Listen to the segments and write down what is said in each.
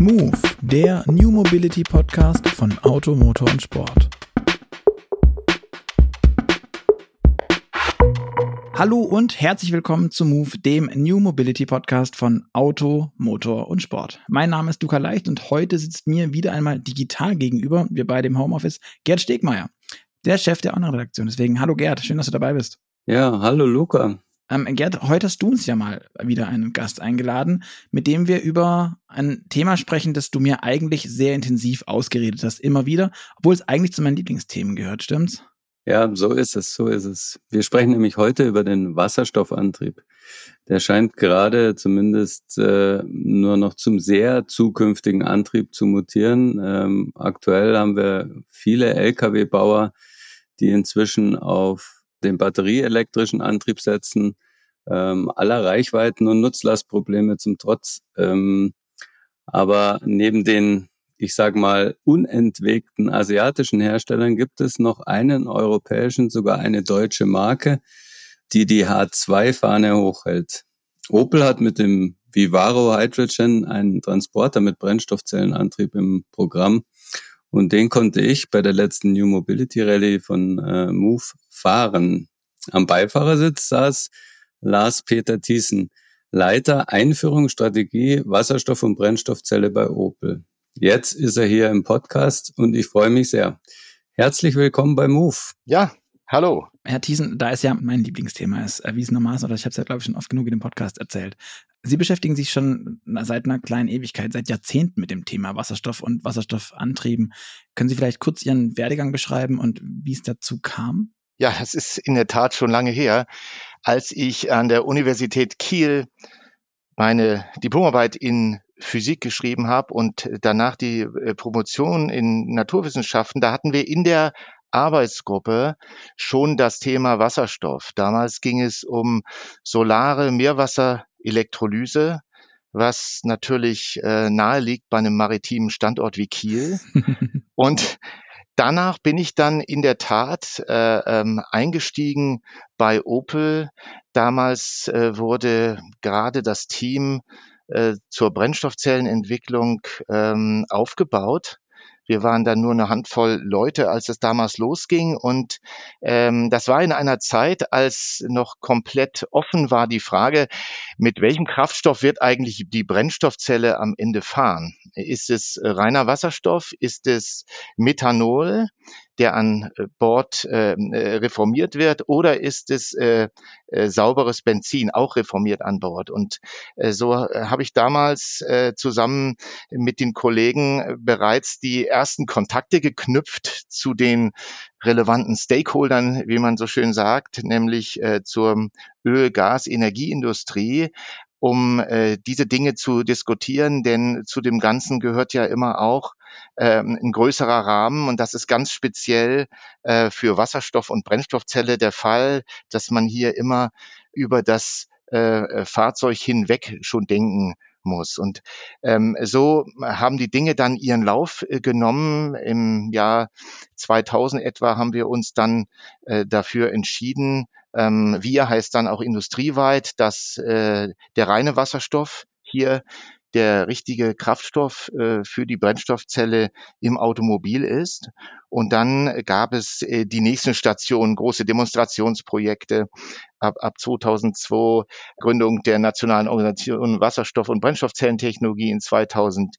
Move, der New Mobility Podcast von Auto, Motor und Sport. Hallo und herzlich willkommen zu Move, dem New Mobility Podcast von Auto, Motor und Sport. Mein Name ist Luca Leicht und heute sitzt mir wieder einmal digital gegenüber, wir beide im Homeoffice, Gerd Stegmeier, der Chef der Online-Redaktion. Deswegen, hallo Gerd, schön, dass du dabei bist. Ja, hallo Luca. Ähm, Gerd, heute hast du uns ja mal wieder einen Gast eingeladen, mit dem wir über ein Thema sprechen, das du mir eigentlich sehr intensiv ausgeredet hast, immer wieder, obwohl es eigentlich zu meinen Lieblingsthemen gehört, stimmt's? Ja, so ist es, so ist es. Wir sprechen nämlich heute über den Wasserstoffantrieb. Der scheint gerade zumindest äh, nur noch zum sehr zukünftigen Antrieb zu mutieren. Ähm, aktuell haben wir viele Lkw-Bauer, die inzwischen auf den batterieelektrischen Antrieb setzen, ähm, aller Reichweiten und Nutzlastprobleme zum Trotz. Ähm, aber neben den, ich sage mal, unentwegten asiatischen Herstellern gibt es noch einen europäischen, sogar eine deutsche Marke, die die H2-Fahne hochhält. Opel hat mit dem Vivaro Hydrogen einen Transporter mit Brennstoffzellenantrieb im Programm. Und den konnte ich bei der letzten New Mobility Rally von äh, Move fahren. Am Beifahrersitz saß Lars-Peter Thiessen, Leiter Einführungsstrategie Wasserstoff- und Brennstoffzelle bei Opel. Jetzt ist er hier im Podcast und ich freue mich sehr. Herzlich willkommen bei Move. Ja, hallo. Herr Thiesen, da ist ja mein Lieblingsthema ist erwiesenermaßen, oder ich habe es ja, glaube ich, schon oft genug in dem Podcast erzählt. Sie beschäftigen sich schon seit einer kleinen Ewigkeit, seit Jahrzehnten mit dem Thema Wasserstoff und Wasserstoffantrieben. Können Sie vielleicht kurz Ihren Werdegang beschreiben und wie es dazu kam? Ja, das ist in der Tat schon lange her, als ich an der Universität Kiel meine Diplomarbeit in Physik geschrieben habe und danach die äh, Promotion in Naturwissenschaften. Da hatten wir in der Arbeitsgruppe schon das Thema Wasserstoff. Damals ging es um solare Meerwasserelektrolyse, was natürlich äh, nahe liegt bei einem maritimen Standort wie Kiel. und danach bin ich dann in der Tat äh, ähm, eingestiegen bei Opel. Damals äh, wurde gerade das Team äh, zur Brennstoffzellenentwicklung ähm, aufgebaut. Wir waren dann nur eine Handvoll Leute, als es damals losging. Und ähm, das war in einer Zeit, als noch komplett offen war die Frage, mit welchem Kraftstoff wird eigentlich die Brennstoffzelle am Ende fahren? Ist es reiner Wasserstoff? Ist es Methanol? Der an äh, Bord ähm, äh, reformiert wird, oder ist es äh, äh, sauberes Benzin, auch reformiert an Bord? Und äh, so äh, habe ich damals äh, zusammen mit den Kollegen äh, bereits die ersten Kontakte geknüpft zu den relevanten Stakeholdern, wie man so schön sagt, nämlich äh, zur Öl-, Gas-, Energieindustrie, um äh, diese Dinge zu diskutieren, denn zu dem Ganzen gehört ja immer auch ähm, ein größerer Rahmen und das ist ganz speziell äh, für Wasserstoff- und Brennstoffzelle der Fall, dass man hier immer über das äh, Fahrzeug hinweg schon denken muss. Und ähm, so haben die Dinge dann ihren Lauf äh, genommen. Im Jahr 2000 etwa haben wir uns dann äh, dafür entschieden, ähm, wir heißt dann auch industrieweit, dass äh, der reine Wasserstoff hier der richtige Kraftstoff äh, für die Brennstoffzelle im Automobil ist. Und dann gab es äh, die nächsten Stationen, große Demonstrationsprojekte. Ab, ab 2002 Gründung der Nationalen Organisation Wasserstoff- und Brennstoffzellentechnologie in 2006,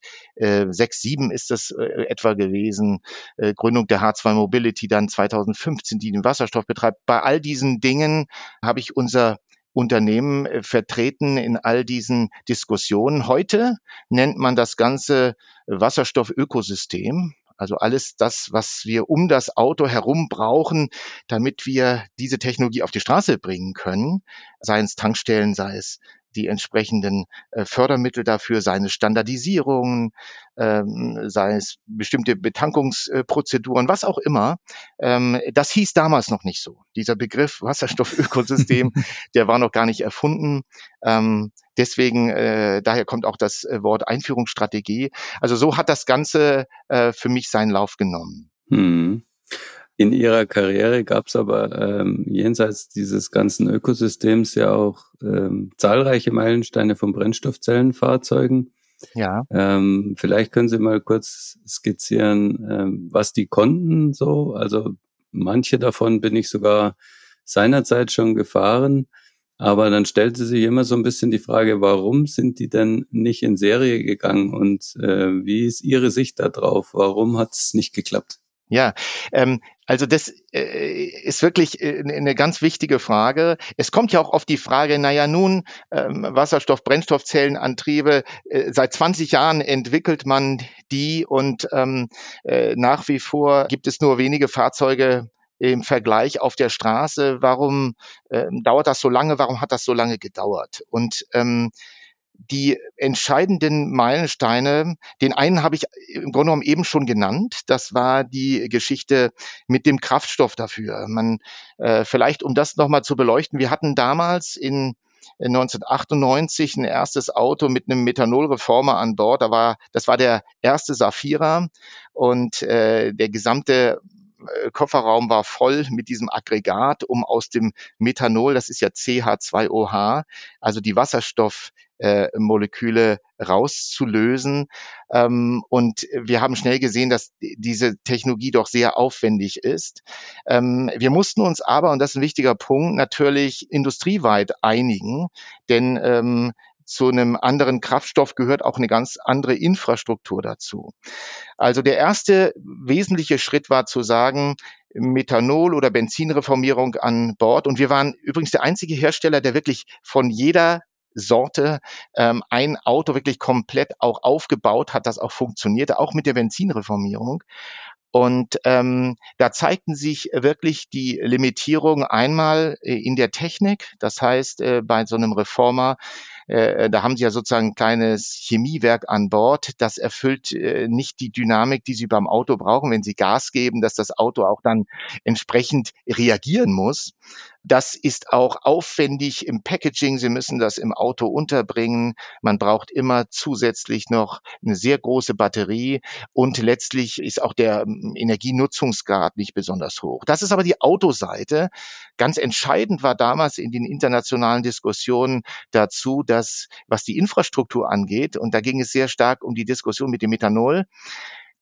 2007 ist das äh, etwa gewesen. Äh, Gründung der H2 Mobility dann 2015, die den Wasserstoff betreibt. Bei all diesen Dingen habe ich unser Unternehmen äh, vertreten in all diesen Diskussionen. Heute nennt man das Ganze Wasserstoffökosystem. Also alles das, was wir um das Auto herum brauchen, damit wir diese Technologie auf die Straße bringen können, sei es Tankstellen, sei es die entsprechenden äh, Fördermittel dafür, seine Standardisierungen, ähm, sei es bestimmte Betankungsprozeduren, was auch immer. Ähm, das hieß damals noch nicht so. Dieser Begriff Wasserstoffökosystem, der war noch gar nicht erfunden. Ähm, deswegen, äh, daher kommt auch das äh, Wort Einführungsstrategie. Also so hat das Ganze äh, für mich seinen Lauf genommen. Hm. In ihrer Karriere gab es aber ähm, jenseits dieses ganzen Ökosystems ja auch ähm, zahlreiche Meilensteine von Brennstoffzellenfahrzeugen. Ja. Ähm, vielleicht können Sie mal kurz skizzieren, ähm, was die konnten so. Also manche davon bin ich sogar seinerzeit schon gefahren. Aber dann stellte sich immer so ein bisschen die Frage, warum sind die denn nicht in Serie gegangen und äh, wie ist Ihre Sicht darauf? Warum hat es nicht geklappt? Ja, ähm, also das äh, ist wirklich äh, eine ganz wichtige Frage. Es kommt ja auch auf die Frage, naja nun, ähm, Wasserstoff, Brennstoffzellenantriebe, äh, seit 20 Jahren entwickelt man die und ähm, äh, nach wie vor gibt es nur wenige Fahrzeuge im Vergleich auf der Straße. Warum ähm, dauert das so lange? Warum hat das so lange gedauert? Und ähm, die entscheidenden Meilensteine, den einen habe ich im Grunde genommen eben schon genannt. Das war die Geschichte mit dem Kraftstoff dafür. Man, äh, vielleicht um das nochmal zu beleuchten, wir hatten damals in 1998 ein erstes Auto mit einem Methanolreformer an Bord. Da war, das war der erste Safira und äh, der gesamte äh, Kofferraum war voll mit diesem Aggregat, um aus dem Methanol, das ist ja CH2OH, also die Wasserstoffmoleküle äh, rauszulösen. Ähm, und wir haben schnell gesehen, dass diese Technologie doch sehr aufwendig ist. Ähm, wir mussten uns aber, und das ist ein wichtiger Punkt, natürlich industrieweit einigen, denn ähm, zu einem anderen Kraftstoff gehört auch eine ganz andere Infrastruktur dazu. Also der erste wesentliche Schritt war zu sagen, Methanol- oder Benzinreformierung an Bord. Und wir waren übrigens der einzige Hersteller, der wirklich von jeder Sorte ähm, ein Auto wirklich komplett auch aufgebaut hat, das auch funktionierte, auch mit der Benzinreformierung. Und ähm, da zeigten sich wirklich die Limitierungen einmal äh, in der Technik. Das heißt, äh, bei so einem Reformer äh, da haben sie ja sozusagen ein kleines Chemiewerk an Bord. Das erfüllt äh, nicht die Dynamik, die sie beim Auto brauchen, wenn sie Gas geben, dass das Auto auch dann entsprechend reagieren muss. Das ist auch aufwendig im Packaging. Sie müssen das im Auto unterbringen. Man braucht immer zusätzlich noch eine sehr große Batterie und letztlich ist auch der ähm, Energienutzungsgrad nicht besonders hoch. Das ist aber die Autoseite. Ganz entscheidend war damals in den internationalen Diskussionen dazu, dass was die Infrastruktur angeht, und da ging es sehr stark um die Diskussion mit dem Methanol,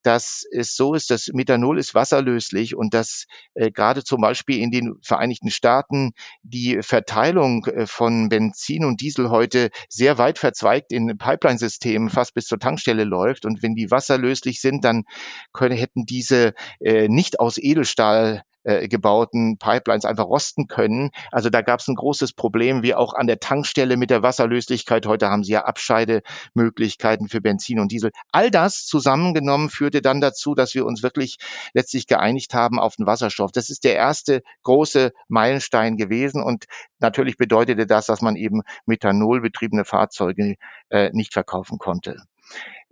dass es so ist, dass Methanol ist wasserlöslich und dass äh, gerade zum Beispiel in den Vereinigten Staaten die Verteilung äh, von Benzin und Diesel heute sehr weit verzweigt in Pipeline-Systemen fast bis zur Tankstelle läuft. Und wenn die wasserlöslich sind, dann können, hätten diese äh, nicht aus Edelstahl äh, gebauten Pipelines einfach rosten können. Also da gab es ein großes Problem, wie auch an der Tankstelle mit der Wasserlöslichkeit. Heute haben sie ja Abscheidemöglichkeiten für Benzin und Diesel. All das zusammengenommen führte dann dazu, dass wir uns wirklich letztlich geeinigt haben auf den Wasserstoff. Das ist der erste große Meilenstein gewesen und natürlich bedeutete das, dass man eben methanolbetriebene Fahrzeuge äh, nicht verkaufen konnte.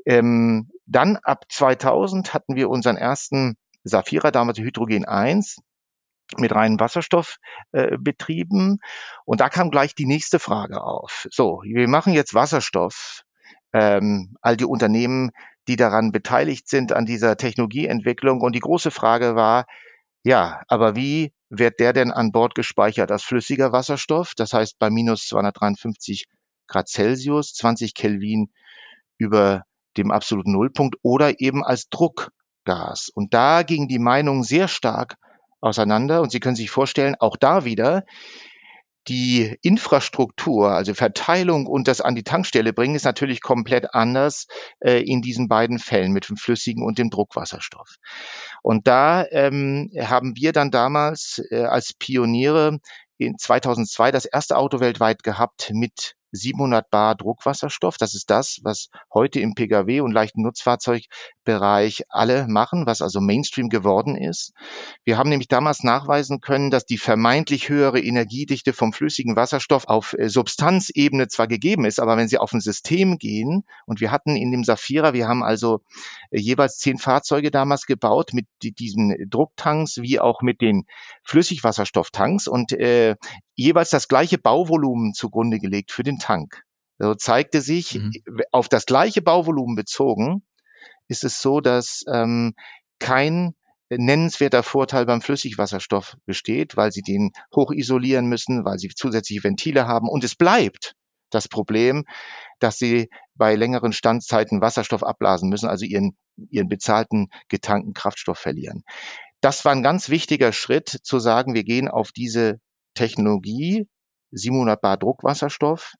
Ähm, dann ab 2000 hatten wir unseren ersten Saphira, damals Hydrogen 1, mit reinem Wasserstoff äh, betrieben. Und da kam gleich die nächste Frage auf. So, wir machen jetzt Wasserstoff. Ähm, all die Unternehmen, die daran beteiligt sind an dieser Technologieentwicklung. Und die große Frage war, ja, aber wie wird der denn an Bord gespeichert als flüssiger Wasserstoff? Das heißt bei minus 253 Grad Celsius, 20 Kelvin über dem absoluten Nullpunkt oder eben als Druck Gas. Und da ging die Meinung sehr stark auseinander. Und Sie können sich vorstellen, auch da wieder, die Infrastruktur, also Verteilung und das an die Tankstelle bringen, ist natürlich komplett anders äh, in diesen beiden Fällen mit dem flüssigen und dem Druckwasserstoff. Und da ähm, haben wir dann damals äh, als Pioniere in 2002 das erste Auto weltweit gehabt mit 700 Bar Druckwasserstoff. Das ist das, was heute im Pkw und leichten Nutzfahrzeugbereich alle machen, was also Mainstream geworden ist. Wir haben nämlich damals nachweisen können, dass die vermeintlich höhere Energiedichte vom flüssigen Wasserstoff auf äh, Substanzebene zwar gegeben ist, aber wenn Sie auf ein System gehen, und wir hatten in dem Safira, wir haben also äh, jeweils zehn Fahrzeuge damals gebaut mit diesen Drucktanks wie auch mit den Flüssigwasserstofftanks und äh, jeweils das gleiche Bauvolumen zugrunde gelegt für den Tank. So zeigte sich, mhm. auf das gleiche Bauvolumen bezogen, ist es so, dass ähm, kein nennenswerter Vorteil beim Flüssigwasserstoff besteht, weil sie den hoch isolieren müssen, weil sie zusätzliche Ventile haben. Und es bleibt das Problem, dass sie bei längeren Standzeiten Wasserstoff abblasen müssen, also ihren, ihren bezahlten getankten Kraftstoff verlieren. Das war ein ganz wichtiger Schritt zu sagen, wir gehen auf diese Technologie, 700 Bar Druckwasserstoff.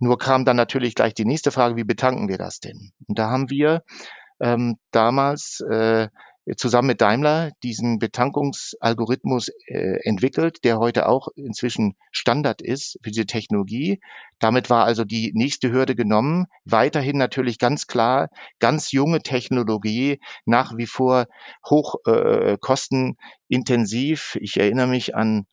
Nur kam dann natürlich gleich die nächste Frage, wie betanken wir das denn? Und da haben wir ähm, damals äh, zusammen mit Daimler diesen Betankungsalgorithmus äh, entwickelt, der heute auch inzwischen Standard ist für diese Technologie. Damit war also die nächste Hürde genommen. Weiterhin natürlich ganz klar, ganz junge Technologie, nach wie vor hoch äh, kostenintensiv. Ich erinnere mich an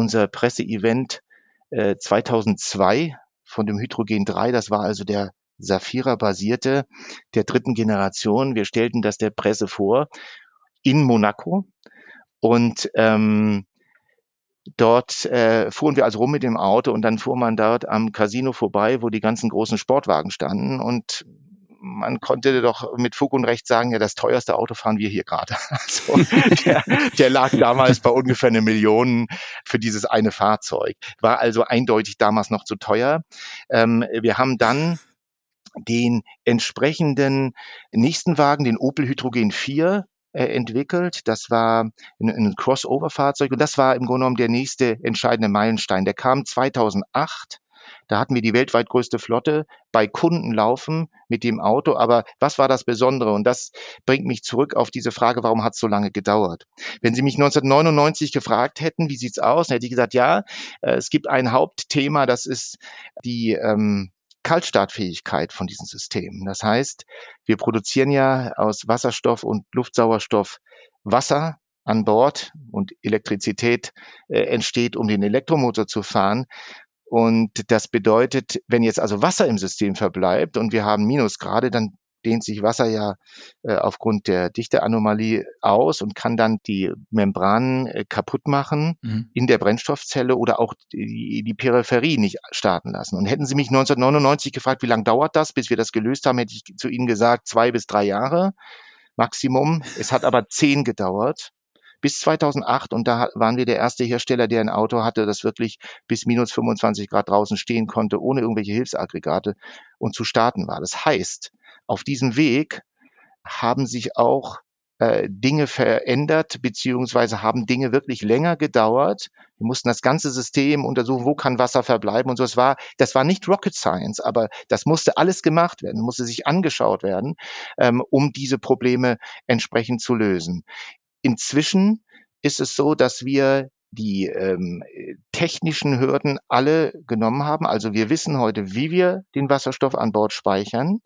unser Presseevent äh, 2002 von dem Hydrogen 3. Das war also der Saphira basierte, der dritten Generation. Wir stellten das der Presse vor in Monaco und ähm, dort äh, fuhren wir also rum mit dem Auto und dann fuhr man dort am Casino vorbei, wo die ganzen großen Sportwagen standen und man konnte doch mit Fug und Recht sagen, ja, das teuerste Auto fahren wir hier gerade. Also, der, der lag damals bei ungefähr eine Million für dieses eine Fahrzeug. War also eindeutig damals noch zu teuer. Ähm, wir haben dann den entsprechenden nächsten Wagen, den Opel Hydrogen 4, äh, entwickelt. Das war ein, ein Crossover-Fahrzeug und das war im Grunde genommen der nächste entscheidende Meilenstein. Der kam 2008. Da hatten wir die weltweit größte Flotte bei Kunden laufen mit dem Auto. Aber was war das Besondere? Und das bringt mich zurück auf diese Frage, warum hat es so lange gedauert? Wenn Sie mich 1999 gefragt hätten, wie sieht's aus, dann hätte ich gesagt, ja, äh, es gibt ein Hauptthema, das ist die ähm, Kaltstartfähigkeit von diesen Systemen. Das heißt, wir produzieren ja aus Wasserstoff und Luftsauerstoff Wasser an Bord und Elektrizität äh, entsteht, um den Elektromotor zu fahren. Und das bedeutet, wenn jetzt also Wasser im System verbleibt und wir haben Minusgrade, dann dehnt sich Wasser ja äh, aufgrund der Dichteanomalie aus und kann dann die Membranen äh, kaputt machen mhm. in der Brennstoffzelle oder auch die, die Peripherie nicht starten lassen. Und hätten Sie mich 1999 gefragt, wie lange dauert das, bis wir das gelöst haben, hätte ich zu Ihnen gesagt, zwei bis drei Jahre Maximum. Es hat aber zehn gedauert bis 2008 und da waren wir der erste Hersteller, der ein Auto hatte, das wirklich bis minus 25 Grad draußen stehen konnte, ohne irgendwelche Hilfsaggregate und zu starten war. Das heißt, auf diesem Weg haben sich auch äh, Dinge verändert, beziehungsweise haben Dinge wirklich länger gedauert. Wir mussten das ganze System untersuchen, wo kann Wasser verbleiben und so. Es war, das war nicht Rocket Science, aber das musste alles gemacht werden, musste sich angeschaut werden, ähm, um diese Probleme entsprechend zu lösen. Inzwischen ist es so, dass wir die ähm, technischen Hürden alle genommen haben. Also wir wissen heute, wie wir den Wasserstoff an Bord speichern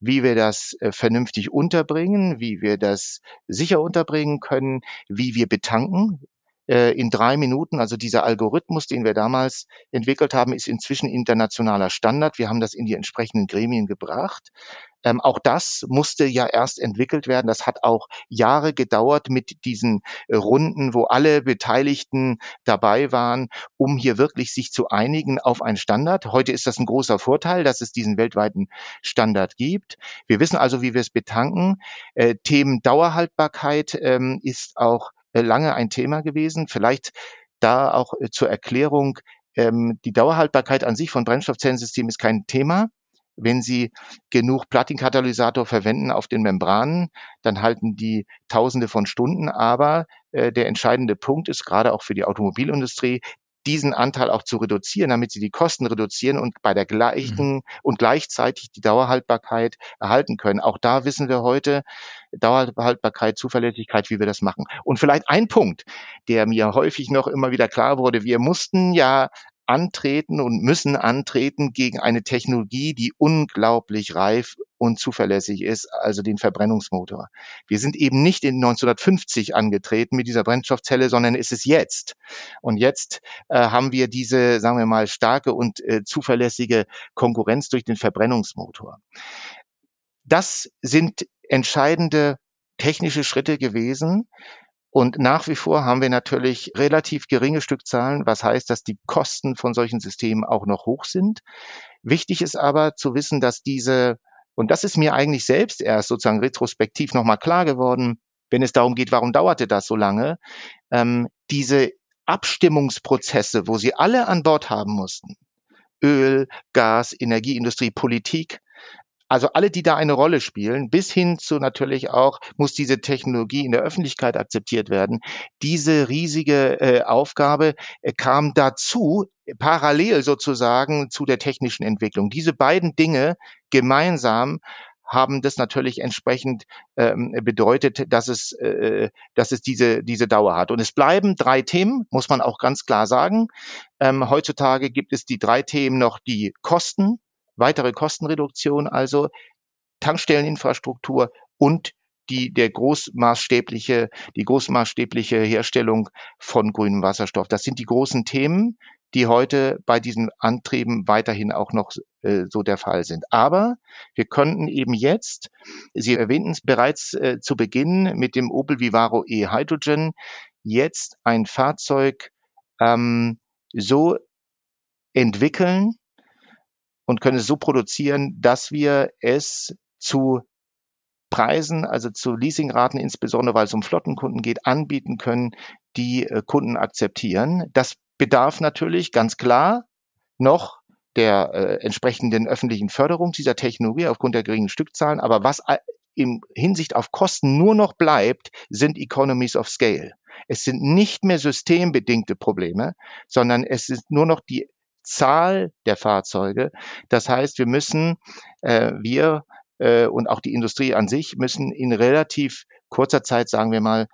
wie wir das äh, vernünftig unterbringen, wie wir das sicher unterbringen können, wie wir betanken äh, in drei Minuten. Also dieser Algorithmus, den wir damals entwickelt haben, ist inzwischen internationaler Standard. Wir haben das in die entsprechenden Gremien gebracht. Ähm, auch das musste ja erst entwickelt werden. Das hat auch Jahre gedauert mit diesen Runden, wo alle Beteiligten dabei waren, um hier wirklich sich zu einigen auf einen Standard. Heute ist das ein großer Vorteil, dass es diesen weltweiten Standard gibt. Wir wissen also, wie wir es betanken. Äh, Themen Dauerhaltbarkeit ähm, ist auch lange ein Thema gewesen. Vielleicht da auch äh, zur Erklärung, ähm, die Dauerhaltbarkeit an sich von Brennstoffzellensystemen ist kein Thema. Wenn Sie genug Platinkatalysator verwenden auf den Membranen, dann halten die Tausende von Stunden. Aber äh, der entscheidende Punkt ist gerade auch für die Automobilindustrie, diesen Anteil auch zu reduzieren, damit sie die Kosten reduzieren und bei der gleichen mhm. und gleichzeitig die Dauerhaltbarkeit erhalten können. Auch da wissen wir heute Dauerhaltbarkeit, Zuverlässigkeit, wie wir das machen. Und vielleicht ein Punkt, der mir häufig noch immer wieder klar wurde. Wir mussten ja antreten und müssen antreten gegen eine Technologie, die unglaublich reif und zuverlässig ist, also den Verbrennungsmotor. Wir sind eben nicht in 1950 angetreten mit dieser Brennstoffzelle, sondern ist es jetzt. Und jetzt äh, haben wir diese, sagen wir mal, starke und äh, zuverlässige Konkurrenz durch den Verbrennungsmotor. Das sind entscheidende technische Schritte gewesen, und nach wie vor haben wir natürlich relativ geringe Stückzahlen, was heißt, dass die Kosten von solchen Systemen auch noch hoch sind. Wichtig ist aber zu wissen, dass diese, und das ist mir eigentlich selbst erst sozusagen retrospektiv nochmal klar geworden, wenn es darum geht, warum dauerte das so lange, ähm, diese Abstimmungsprozesse, wo sie alle an Bord haben mussten, Öl, Gas, Energieindustrie, Politik, Also alle, die da eine Rolle spielen, bis hin zu natürlich auch, muss diese Technologie in der Öffentlichkeit akzeptiert werden. Diese riesige äh, Aufgabe äh, kam dazu, parallel sozusagen zu der technischen Entwicklung. Diese beiden Dinge gemeinsam haben das natürlich entsprechend ähm, bedeutet, dass es, äh, dass es diese, diese Dauer hat. Und es bleiben drei Themen, muss man auch ganz klar sagen. Ähm, heutzutage gibt es die drei Themen noch die Kosten, weitere Kostenreduktion, also Tankstelleninfrastruktur und die, der großmaßstäbliche, die großmaßstäbliche Herstellung von grünem Wasserstoff. Das sind die großen Themen, die heute bei diesen Antrieben weiterhin auch noch äh, so der Fall sind. Aber wir könnten eben jetzt, Sie erwähnten es bereits äh, zu Beginn mit dem Opel Vivaro e-Hydrogen, jetzt ein Fahrzeug ähm, so entwickeln und können es so produzieren, dass wir es zu Preisen, also zu Leasingraten, insbesondere weil es um Flottenkunden geht, anbieten können, die äh, Kunden akzeptieren. Das bedarf natürlich ganz klar noch der äh, entsprechenden öffentlichen Förderung dieser Technologie aufgrund der geringen Stückzahlen. Aber was in Hinsicht auf Kosten nur noch bleibt, sind Economies of Scale. Es sind nicht mehr systembedingte Probleme, sondern es ist nur noch die Zahl der Fahrzeuge. Das heißt, wir müssen, äh, wir äh, und auch die Industrie an sich müssen in relativ kurzer Zeit, sagen wir mal,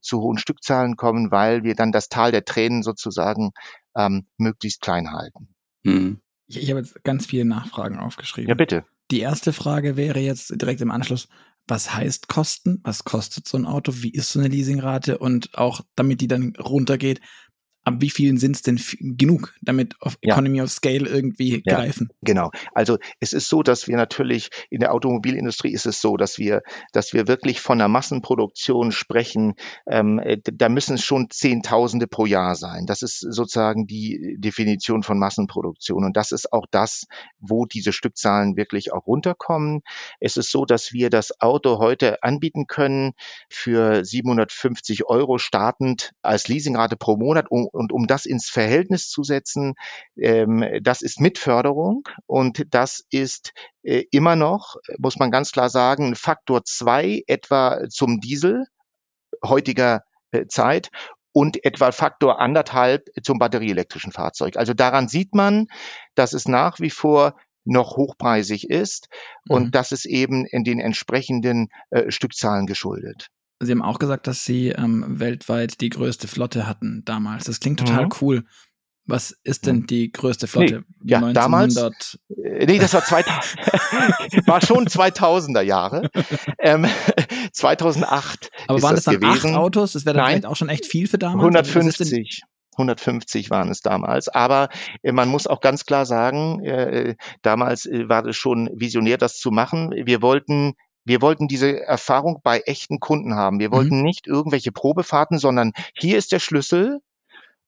zu hohen Stückzahlen kommen, weil wir dann das Tal der Tränen sozusagen ähm, möglichst klein halten. Hm. Ich, ich habe jetzt ganz viele Nachfragen aufgeschrieben. Ja, bitte. Die erste Frage wäre jetzt direkt im Anschluss, was heißt Kosten? Was kostet so ein Auto? Wie ist so eine Leasingrate? Und auch damit die dann runtergeht, ab wie vielen sind es denn genug, damit auf Economy ja. of Scale irgendwie ja, greifen? Genau. Also es ist so, dass wir natürlich in der Automobilindustrie ist es so, dass wir, dass wir wirklich von einer Massenproduktion sprechen. Ähm, äh, da müssen es schon Zehntausende pro Jahr sein. Das ist sozusagen die Definition von Massenproduktion. Und das ist auch das, wo diese Stückzahlen wirklich auch runterkommen. Es ist so, dass wir das Auto heute anbieten können für 750 Euro startend als Leasingrate pro Monat, um und um das ins Verhältnis zu setzen, ähm, das ist Mitförderung und das ist äh, immer noch, muss man ganz klar sagen, Faktor zwei etwa zum Diesel heutiger äh, Zeit und etwa Faktor anderthalb zum batterieelektrischen Fahrzeug. Also daran sieht man, dass es nach wie vor noch hochpreisig ist und mhm. das ist eben in den entsprechenden äh, Stückzahlen geschuldet. Sie haben auch gesagt, dass Sie ähm, weltweit die größte Flotte hatten damals. Das klingt total mhm. cool. Was ist denn die größte Flotte? Nee, ja, 1900? damals. Äh, nee, das war 2000, war schon 2000er Jahre. Ähm, 2008. Aber waren das, das dann gewesen. acht Autos? Das wäre dann Nein, vielleicht auch schon echt viel für damals. 150. 150 waren es damals. Aber äh, man muss auch ganz klar sagen, äh, damals äh, war es schon visionär, das zu machen. Wir wollten wir wollten diese Erfahrung bei echten Kunden haben. Wir wollten mhm. nicht irgendwelche Probefahrten, sondern hier ist der Schlüssel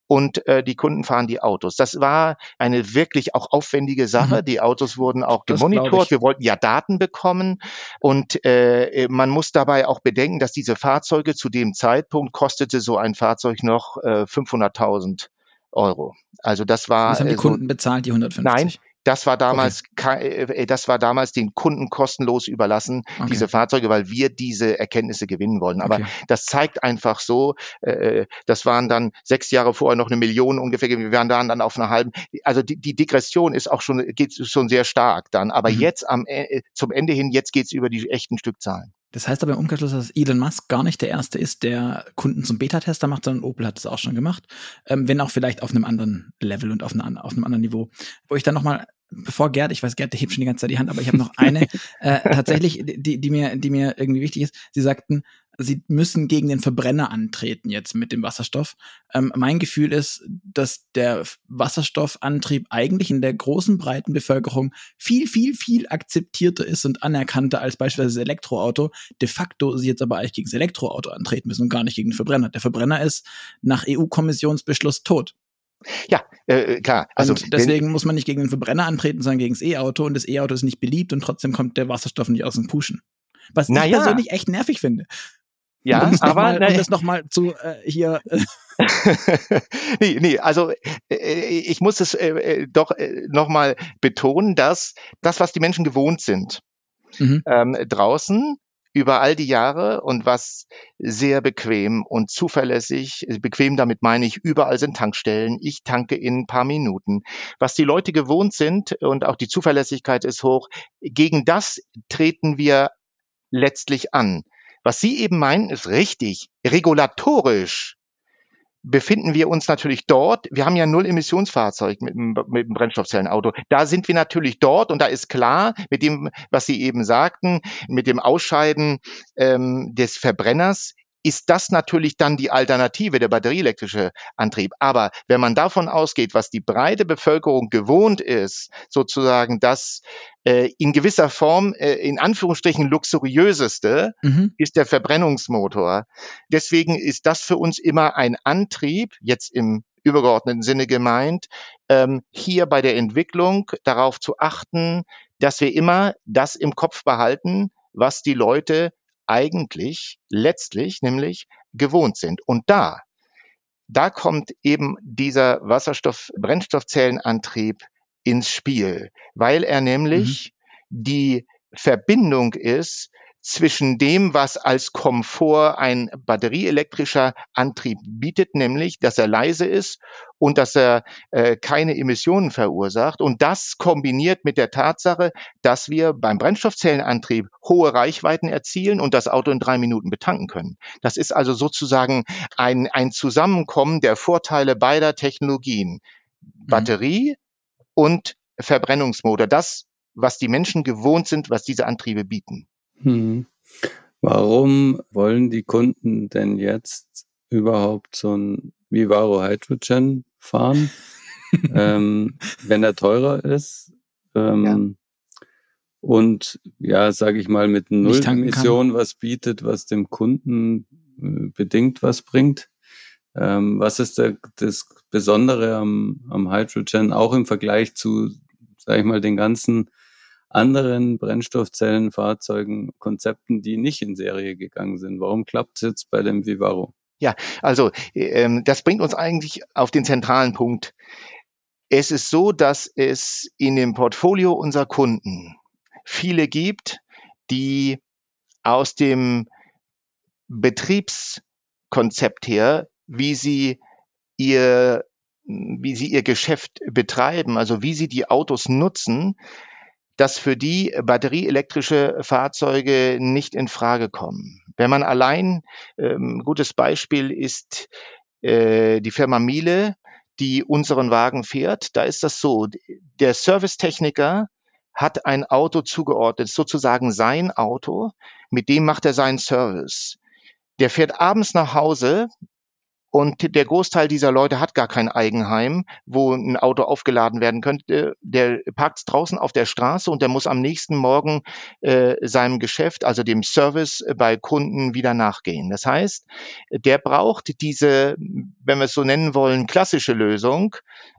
und äh, die Kunden fahren die Autos. Das war eine wirklich auch aufwendige Sache. Mhm. Die Autos wurden auch gemonitort. Wir wollten ja Daten bekommen und äh, man muss dabei auch bedenken, dass diese Fahrzeuge zu dem Zeitpunkt kostete so ein Fahrzeug noch äh, 500.000 Euro. Also das war. Das haben die Kunden so, bezahlt, die 150? Nein, das war damals, okay. Äh, das war damals den Kunden kostenlos überlassen, okay. diese Fahrzeuge, weil wir diese Erkenntnisse gewinnen wollen. Aber okay. das zeigt einfach so, äh, das waren dann sechs Jahre vorher noch eine Million ungefähr, wir waren dann, dann auf einer halben, also die, die Degression ist auch schon, geht schon sehr stark dann. Aber mhm. jetzt am, äh, zum Ende hin, jetzt geht's über die echten Stückzahlen. Das heißt aber im Umkehrschluss, dass Elon Musk gar nicht der Erste ist, der Kunden zum Beta-Tester macht, sondern Opel hat es auch schon gemacht, ähm, wenn auch vielleicht auf einem anderen Level und auf, eine, auf einem anderen Niveau. Wo ich dann nochmal, bevor Gerd, ich weiß, Gerd, der hebt schon die ganze Zeit die Hand, aber ich habe noch eine, äh, tatsächlich, die, die, mir, die mir irgendwie wichtig ist. Sie sagten, sie müssen gegen den Verbrenner antreten jetzt mit dem Wasserstoff. Ähm, mein Gefühl ist, dass der Wasserstoffantrieb eigentlich in der großen breiten Bevölkerung viel, viel, viel akzeptierter ist und anerkannter als beispielsweise das Elektroauto. De facto sie jetzt aber eigentlich gegen das Elektroauto antreten müssen und gar nicht gegen den Verbrenner. Der Verbrenner ist nach EU-Kommissionsbeschluss tot. Ja, äh, klar. Also und deswegen muss man nicht gegen den Verbrenner antreten, sondern gegen das E-Auto und das E-Auto ist nicht beliebt und trotzdem kommt der Wasserstoff nicht aus dem Puschen. Was naja. ich persönlich echt nervig finde. Ja, um aber mal, um das nochmal zu äh, hier. nee, nee, also äh, ich muss es äh, äh doch äh, nochmal betonen, dass das, was die Menschen gewohnt sind, mhm. ähm, draußen über all die Jahre und was sehr bequem und zuverlässig, bequem damit meine ich, überall sind Tankstellen, ich tanke in ein paar Minuten. Was die Leute gewohnt sind und auch die Zuverlässigkeit ist hoch, gegen das treten wir letztlich an. Was Sie eben meinen, ist richtig. Regulatorisch befinden wir uns natürlich dort. Wir haben ja null Emissionsfahrzeug mit, mit dem Brennstoffzellenauto. Da sind wir natürlich dort und da ist klar, mit dem, was Sie eben sagten, mit dem Ausscheiden ähm, des Verbrenners ist das natürlich dann die Alternative, der batterieelektrische Antrieb. Aber wenn man davon ausgeht, was die breite Bevölkerung gewohnt ist, sozusagen das äh, in gewisser Form, äh, in Anführungsstrichen luxuriöseste, mhm. ist der Verbrennungsmotor. Deswegen ist das für uns immer ein Antrieb, jetzt im übergeordneten Sinne gemeint, ähm, hier bei der Entwicklung darauf zu achten, dass wir immer das im Kopf behalten, was die Leute eigentlich letztlich nämlich gewohnt sind. Und da, da kommt eben dieser Wasserstoff-Brennstoffzellenantrieb ins Spiel, weil er nämlich mhm. die Verbindung ist zwischen dem, was als Komfort ein batterieelektrischer Antrieb bietet, nämlich, dass er leise ist und dass er äh, keine Emissionen verursacht. Und das kombiniert mit der Tatsache, dass wir beim Brennstoffzellenantrieb hohe Reichweiten erzielen und das Auto in drei Minuten betanken können. Das ist also sozusagen ein, ein Zusammenkommen der Vorteile beider Technologien. Mhm. Batterie und Verbrennungsmotor. Das, was die Menschen gewohnt sind, was diese Antriebe bieten. Hm. Warum wollen die Kunden denn jetzt überhaupt so ein Vivaro Hydrogen fahren, ähm, wenn er teurer ist? Ähm, ja. Und ja, sage ich mal, mit Null Emission was bietet, was dem Kunden äh, bedingt was bringt. Ähm, was ist der, das Besondere am, am Hydrogen, auch im Vergleich zu, sage ich mal, den ganzen anderen Brennstoffzellenfahrzeugen, Konzepten, die nicht in Serie gegangen sind. Warum klappt es jetzt bei dem Vivaro? Ja, also ähm, das bringt uns eigentlich auf den zentralen Punkt. Es ist so, dass es in dem Portfolio unserer Kunden viele gibt, die aus dem Betriebskonzept her, wie sie ihr wie sie ihr Geschäft betreiben, also wie sie die Autos nutzen, dass für die batterieelektrische Fahrzeuge nicht in Frage kommen. Wenn man allein, ähm, gutes Beispiel ist äh, die Firma Miele, die unseren Wagen fährt, da ist das so, der Servicetechniker hat ein Auto zugeordnet, sozusagen sein Auto, mit dem macht er seinen Service. Der fährt abends nach Hause, und der Großteil dieser Leute hat gar kein Eigenheim, wo ein Auto aufgeladen werden könnte. Der parkt draußen auf der Straße und der muss am nächsten Morgen äh, seinem Geschäft, also dem Service bei Kunden wieder nachgehen. Das heißt, der braucht diese, wenn wir es so nennen wollen, klassische Lösung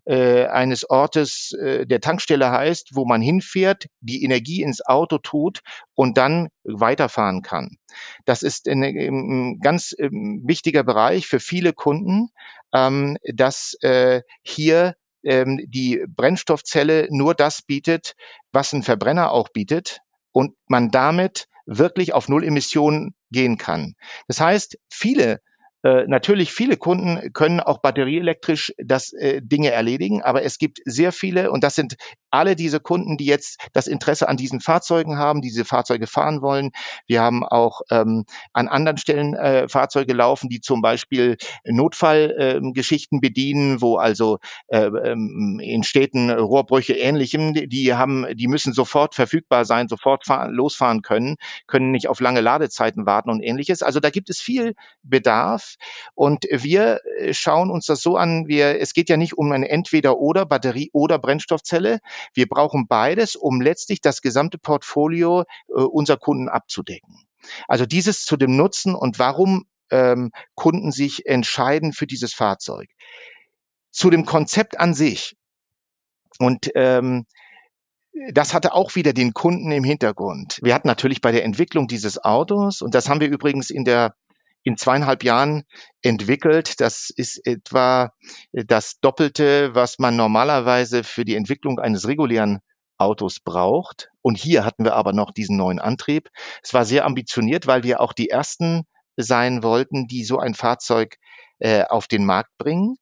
äh, eines Ortes, äh, der Tankstelle heißt, wo man hinfährt, die Energie ins Auto tut und dann weiterfahren kann. Das ist ein, ein ganz ähm, wichtiger Bereich für viele Kunden, ähm, dass äh, hier ähm, die Brennstoffzelle nur das bietet, was ein Verbrenner auch bietet und man damit wirklich auf Null Emissionen gehen kann. Das heißt, viele äh, natürlich, viele Kunden können auch batterieelektrisch das äh, Dinge erledigen, aber es gibt sehr viele und das sind alle diese Kunden, die jetzt das Interesse an diesen Fahrzeugen haben, diese Fahrzeuge fahren wollen. Wir haben auch ähm, an anderen Stellen äh, Fahrzeuge laufen, die zum Beispiel Notfallgeschichten ähm, bedienen, wo also äh, ähm, in Städten Rohrbrüche ähnlichem, die haben, die müssen sofort verfügbar sein, sofort fahren, losfahren können, können nicht auf lange Ladezeiten warten und ähnliches. Also da gibt es viel Bedarf und wir äh, schauen uns das so an, wir, es geht ja nicht um eine Entweder-Oder, Batterie oder Brennstoffzelle. Wir brauchen beides, um letztlich das gesamte Portfolio äh, unserer Kunden abzudecken. Also dieses zu dem Nutzen und warum ähm, Kunden sich entscheiden für dieses Fahrzeug. Zu dem Konzept an sich. Und ähm, das hatte auch wieder den Kunden im Hintergrund. Wir hatten natürlich bei der Entwicklung dieses Autos, und das haben wir übrigens in der in zweieinhalb Jahren entwickelt. Das ist etwa das Doppelte, was man normalerweise für die Entwicklung eines regulären Autos braucht. Und hier hatten wir aber noch diesen neuen Antrieb. Es war sehr ambitioniert, weil wir auch die ersten sein wollten, die so ein Fahrzeug äh, auf den Markt bringen.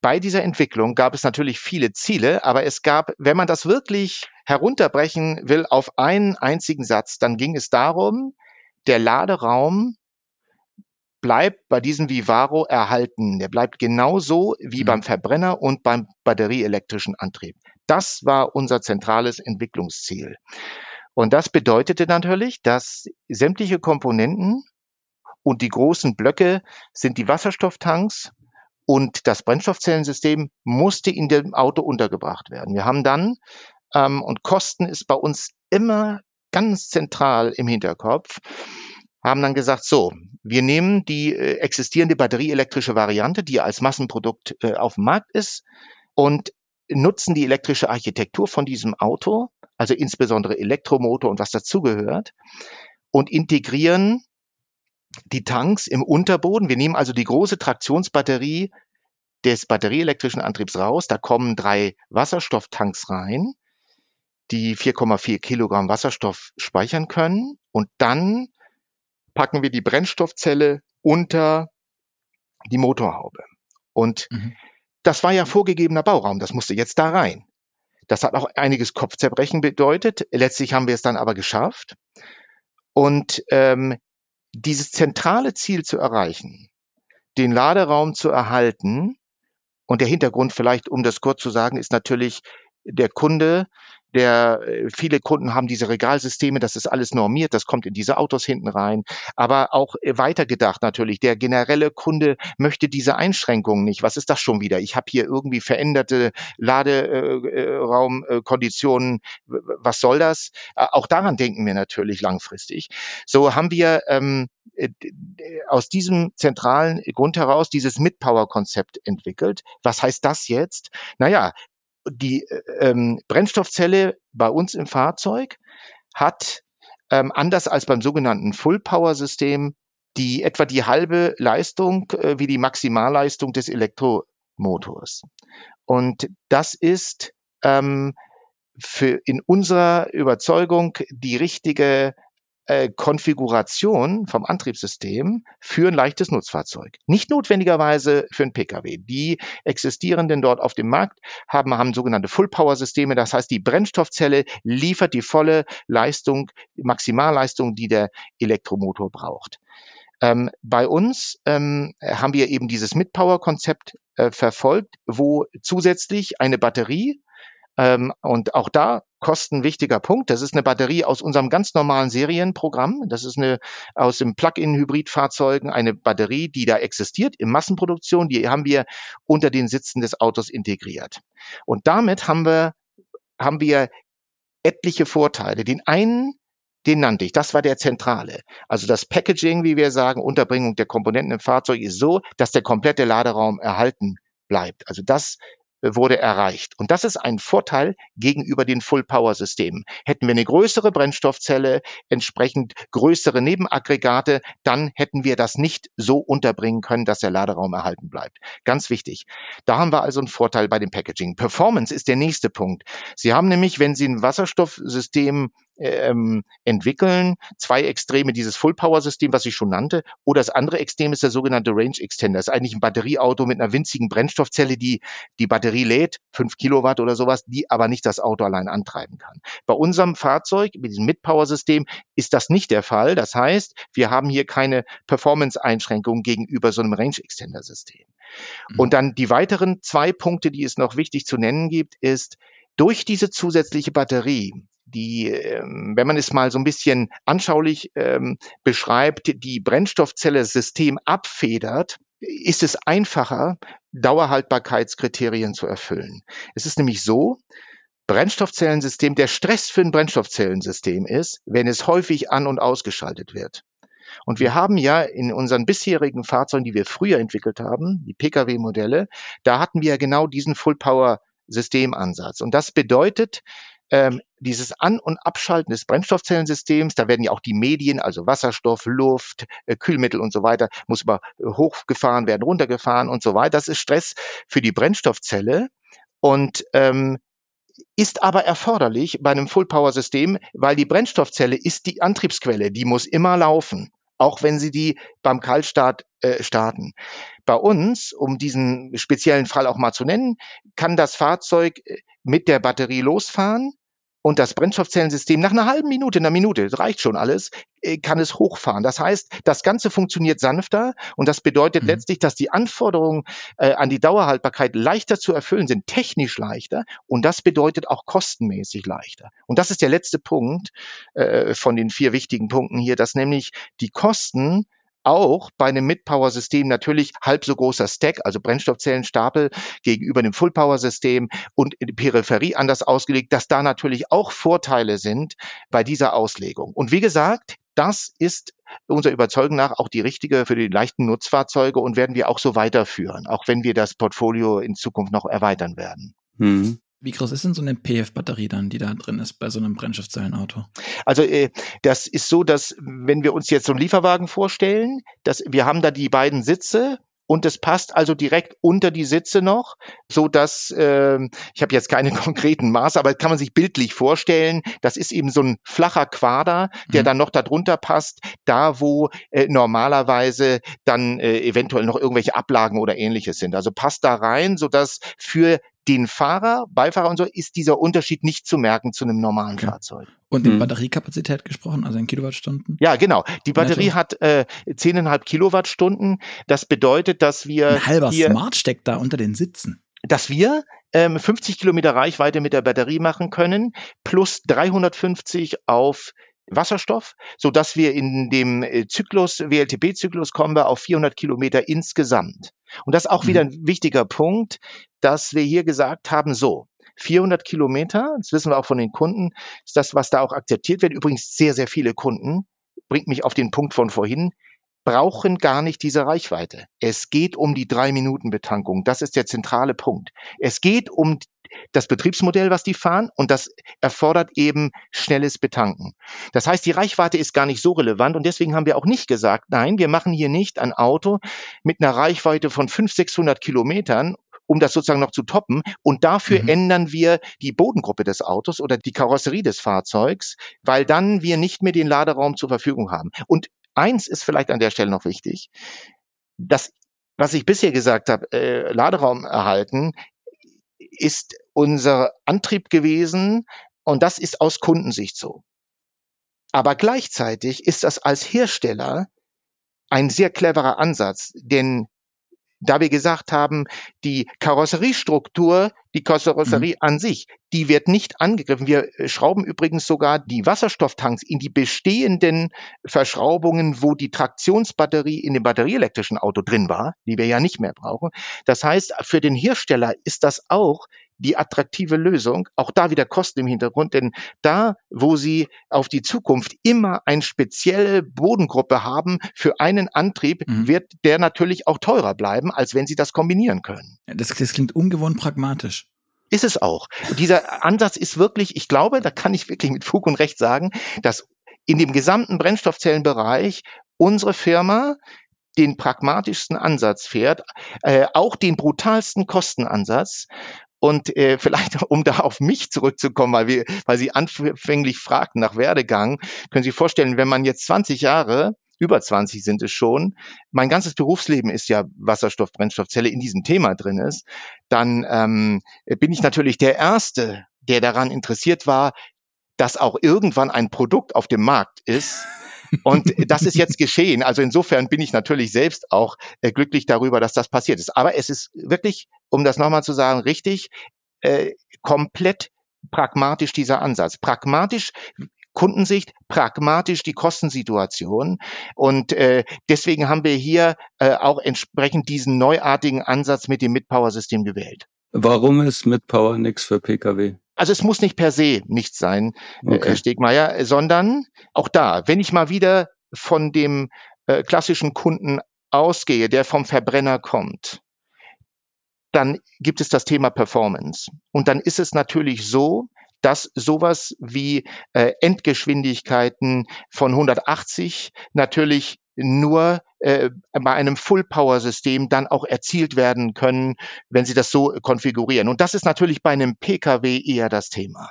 Bei dieser Entwicklung gab es natürlich viele Ziele, aber es gab, wenn man das wirklich herunterbrechen will auf einen einzigen Satz, dann ging es darum, der Laderaum bleibt bei diesem Vivaro erhalten. Der bleibt genauso wie mhm. beim Verbrenner und beim batterieelektrischen Antrieb. Das war unser zentrales Entwicklungsziel. Und das bedeutete natürlich, dass sämtliche Komponenten und die großen Blöcke sind die Wasserstofftanks und das Brennstoffzellensystem musste in dem Auto untergebracht werden. Wir haben dann, ähm, und Kosten ist bei uns immer ganz zentral im Hinterkopf, haben dann gesagt, so, wir nehmen die äh, existierende batterieelektrische Variante, die als Massenprodukt äh, auf dem Markt ist, und nutzen die elektrische Architektur von diesem Auto, also insbesondere Elektromotor und was dazugehört, und integrieren die Tanks im Unterboden. Wir nehmen also die große Traktionsbatterie des batterieelektrischen Antriebs raus. Da kommen drei Wasserstofftanks rein, die 4,4 Kilogramm Wasserstoff speichern können. Und dann packen wir die Brennstoffzelle unter die Motorhaube. Und mhm. das war ja vorgegebener Bauraum, das musste jetzt da rein. Das hat auch einiges Kopfzerbrechen bedeutet. Letztlich haben wir es dann aber geschafft. Und ähm, dieses zentrale Ziel zu erreichen, den Laderaum zu erhalten, und der Hintergrund vielleicht, um das kurz zu sagen, ist natürlich, der Kunde der äh, viele Kunden haben diese Regalsysteme, das ist alles normiert, das kommt in diese Autos hinten rein. Aber auch äh, weitergedacht natürlich, der generelle Kunde möchte diese Einschränkungen nicht. Was ist das schon wieder? Ich habe hier irgendwie veränderte Laderaumkonditionen. Was soll das? Auch daran denken wir natürlich langfristig. So haben wir ähm, äh, aus diesem zentralen Grund heraus dieses Mid-Power-Konzept entwickelt. Was heißt das jetzt? Naja, die ähm, Brennstoffzelle bei uns im Fahrzeug hat ähm, anders als beim sogenannten Full Power System die etwa die halbe Leistung äh, wie die Maximalleistung des Elektromotors. Und das ist ähm, für in unserer Überzeugung die richtige äh, Konfiguration vom Antriebssystem für ein leichtes Nutzfahrzeug. Nicht notwendigerweise für ein Pkw. Die existierenden dort auf dem Markt haben, haben sogenannte Full-Power-Systeme. Das heißt, die Brennstoffzelle liefert die volle Leistung, Maximalleistung, die der Elektromotor braucht. Ähm, bei uns ähm, haben wir eben dieses Mid-Power-Konzept äh, verfolgt, wo zusätzlich eine Batterie ähm, und auch da Kosten wichtiger Punkt. Das ist eine Batterie aus unserem ganz normalen Serienprogramm. Das ist eine aus dem Plug-in-Hybridfahrzeugen eine Batterie, die da existiert in Massenproduktion. Die haben wir unter den Sitzen des Autos integriert. Und damit haben wir, haben wir etliche Vorteile. Den einen, den nannte ich. Das war der zentrale. Also das Packaging, wie wir sagen, Unterbringung der Komponenten im Fahrzeug ist so, dass der komplette Laderaum erhalten bleibt. Also das wurde erreicht. Und das ist ein Vorteil gegenüber den Full-Power-Systemen. Hätten wir eine größere Brennstoffzelle, entsprechend größere Nebenaggregate, dann hätten wir das nicht so unterbringen können, dass der Laderaum erhalten bleibt. Ganz wichtig. Da haben wir also einen Vorteil bei dem Packaging. Performance ist der nächste Punkt. Sie haben nämlich, wenn Sie ein Wasserstoffsystem ähm, entwickeln. Zwei Extreme, dieses Full-Power-System, was ich schon nannte, oder das andere Extrem ist der sogenannte Range Extender. Das ist eigentlich ein Batterieauto mit einer winzigen Brennstoffzelle, die die Batterie lädt, fünf Kilowatt oder sowas, die aber nicht das Auto allein antreiben kann. Bei unserem Fahrzeug, mit diesem Mid-Power-System, ist das nicht der Fall. Das heißt, wir haben hier keine Performance-Einschränkungen gegenüber so einem Range Extender-System. Mhm. Und dann die weiteren zwei Punkte, die es noch wichtig zu nennen gibt, ist, durch diese zusätzliche Batterie die, ähm, wenn man es mal so ein bisschen anschaulich ähm, beschreibt, die Brennstoffzelle-System abfedert, ist es einfacher, Dauerhaltbarkeitskriterien zu erfüllen. Es ist nämlich so, Brennstoffzellensystem, der Stress für ein Brennstoffzellensystem ist, wenn es häufig an- und ausgeschaltet wird. Und wir haben ja in unseren bisherigen Fahrzeugen, die wir früher entwickelt haben, die Pkw-Modelle, da hatten wir ja genau diesen Full-Power-Systemansatz. Und das bedeutet, ähm, dieses An- und Abschalten des Brennstoffzellensystems, da werden ja auch die Medien, also Wasserstoff, Luft, äh, Kühlmittel und so weiter, muss über äh, hochgefahren werden, runtergefahren und so weiter. Das ist Stress für die Brennstoffzelle. Und ähm, ist aber erforderlich bei einem Full-Power-System, weil die Brennstoffzelle ist die Antriebsquelle, die muss immer laufen, auch wenn Sie die beim Kaltstart äh, starten. Bei uns, um diesen speziellen Fall auch mal zu nennen, kann das Fahrzeug äh, mit der Batterie losfahren und das Brennstoffzellensystem nach einer halben Minute, einer Minute, das reicht schon alles, äh, kann es hochfahren. Das heißt, das Ganze funktioniert sanfter und das bedeutet mhm. letztlich, dass die Anforderungen äh, an die Dauerhaltbarkeit leichter zu erfüllen sind, technisch leichter und das bedeutet auch kostenmäßig leichter. Und das ist der letzte Punkt äh, von den vier wichtigen Punkten hier, dass nämlich die Kosten auch bei einem Mid-Power-System natürlich halb so großer Stack, also Brennstoffzellenstapel gegenüber dem Full-Power-System und die Peripherie anders ausgelegt, dass da natürlich auch Vorteile sind bei dieser Auslegung. Und wie gesagt, das ist unserer Überzeugung nach auch die richtige für die leichten Nutzfahrzeuge und werden wir auch so weiterführen, auch wenn wir das Portfolio in Zukunft noch erweitern werden. Mhm. Wie groß ist denn so eine PF-Batterie dann, die da drin ist bei so einem Brennstoffzellenauto? Also äh, das ist so, dass wenn wir uns jetzt so einen Lieferwagen vorstellen, dass wir haben da die beiden Sitze und es passt also direkt unter die Sitze noch, so dass äh, ich habe jetzt keine konkreten Maße, aber kann man sich bildlich vorstellen. Das ist eben so ein flacher Quader, der mhm. dann noch darunter passt, da wo äh, normalerweise dann äh, eventuell noch irgendwelche Ablagen oder ähnliches sind. Also passt da rein, so dass für den Fahrer, Beifahrer und so, ist dieser Unterschied nicht zu merken zu einem normalen okay. Fahrzeug. Und in hm. Batteriekapazität gesprochen, also in Kilowattstunden? Ja, genau. Die Batterie Netto. hat äh, 10,5 Kilowattstunden. Das bedeutet, dass wir. Ein halber hier, Smart steckt da unter den Sitzen. Dass wir ähm, 50 Kilometer Reichweite mit der Batterie machen können, plus 350 auf Wasserstoff, so dass wir in dem äh, Zyklus, WLTP-Zyklus kommen wir auf 400 Kilometer insgesamt. Und das ist auch wieder mhm. ein wichtiger Punkt, dass wir hier gesagt haben, so, 400 Kilometer, das wissen wir auch von den Kunden, ist das, was da auch akzeptiert wird. Übrigens sehr, sehr viele Kunden, bringt mich auf den Punkt von vorhin, brauchen gar nicht diese Reichweite. Es geht um die drei Minuten Betankung. Das ist der zentrale Punkt. Es geht um das Betriebsmodell, was die fahren, und das erfordert eben schnelles Betanken. Das heißt, die Reichweite ist gar nicht so relevant und deswegen haben wir auch nicht gesagt, nein, wir machen hier nicht ein Auto mit einer Reichweite von 500, 600 Kilometern um das sozusagen noch zu toppen. Und dafür mhm. ändern wir die Bodengruppe des Autos oder die Karosserie des Fahrzeugs, weil dann wir nicht mehr den Laderaum zur Verfügung haben. Und eins ist vielleicht an der Stelle noch wichtig. Das, was ich bisher gesagt habe, äh, Laderaum erhalten, ist unser Antrieb gewesen und das ist aus Kundensicht so. Aber gleichzeitig ist das als Hersteller ein sehr cleverer Ansatz, denn da wir gesagt haben, die Karosseriestruktur, die Karosserie mhm. an sich, die wird nicht angegriffen. Wir schrauben übrigens sogar die Wasserstofftanks in die bestehenden Verschraubungen, wo die Traktionsbatterie in dem batterieelektrischen Auto drin war, die wir ja nicht mehr brauchen. Das heißt, für den Hersteller ist das auch die attraktive Lösung. Auch da wieder Kosten im Hintergrund, denn da, wo Sie auf die Zukunft immer eine spezielle Bodengruppe haben für einen Antrieb, mhm. wird der natürlich auch teurer bleiben, als wenn Sie das kombinieren können. Das, das klingt ungewohnt pragmatisch. Ist es auch. Dieser Ansatz ist wirklich, ich glaube, da kann ich wirklich mit Fug und Recht sagen, dass in dem gesamten Brennstoffzellenbereich unsere Firma den pragmatischsten Ansatz fährt, äh, auch den brutalsten Kostenansatz. Und äh, vielleicht, um da auf mich zurückzukommen, weil, wir, weil Sie anfänglich fragten nach Werdegang, können Sie vorstellen, wenn man jetzt 20 Jahre über 20 sind es schon, mein ganzes Berufsleben ist ja Wasserstoff, Brennstoffzelle in diesem Thema drin ist, dann ähm, bin ich natürlich der Erste, der daran interessiert war, dass auch irgendwann ein Produkt auf dem Markt ist, und das ist jetzt geschehen. Also insofern bin ich natürlich selbst auch äh, glücklich darüber, dass das passiert ist. Aber es ist wirklich, um das nochmal zu sagen, richtig, äh, komplett pragmatisch dieser Ansatz. Pragmatisch Kundensicht, pragmatisch die Kostensituation. Und äh, deswegen haben wir hier äh, auch entsprechend diesen neuartigen Ansatz mit dem Mid-Power-System gewählt. Warum ist Mid-Power nichts für Pkw? Also es muss nicht per se nichts sein, äh, okay. Herr Stegmeier, sondern auch da, wenn ich mal wieder von dem äh, klassischen Kunden ausgehe, der vom Verbrenner kommt, dann gibt es das Thema Performance. Und dann ist es natürlich so, dass sowas wie äh, Endgeschwindigkeiten von 180 natürlich nur äh, bei einem Full-Power-System dann auch erzielt werden können, wenn Sie das so konfigurieren. Und das ist natürlich bei einem Pkw eher das Thema.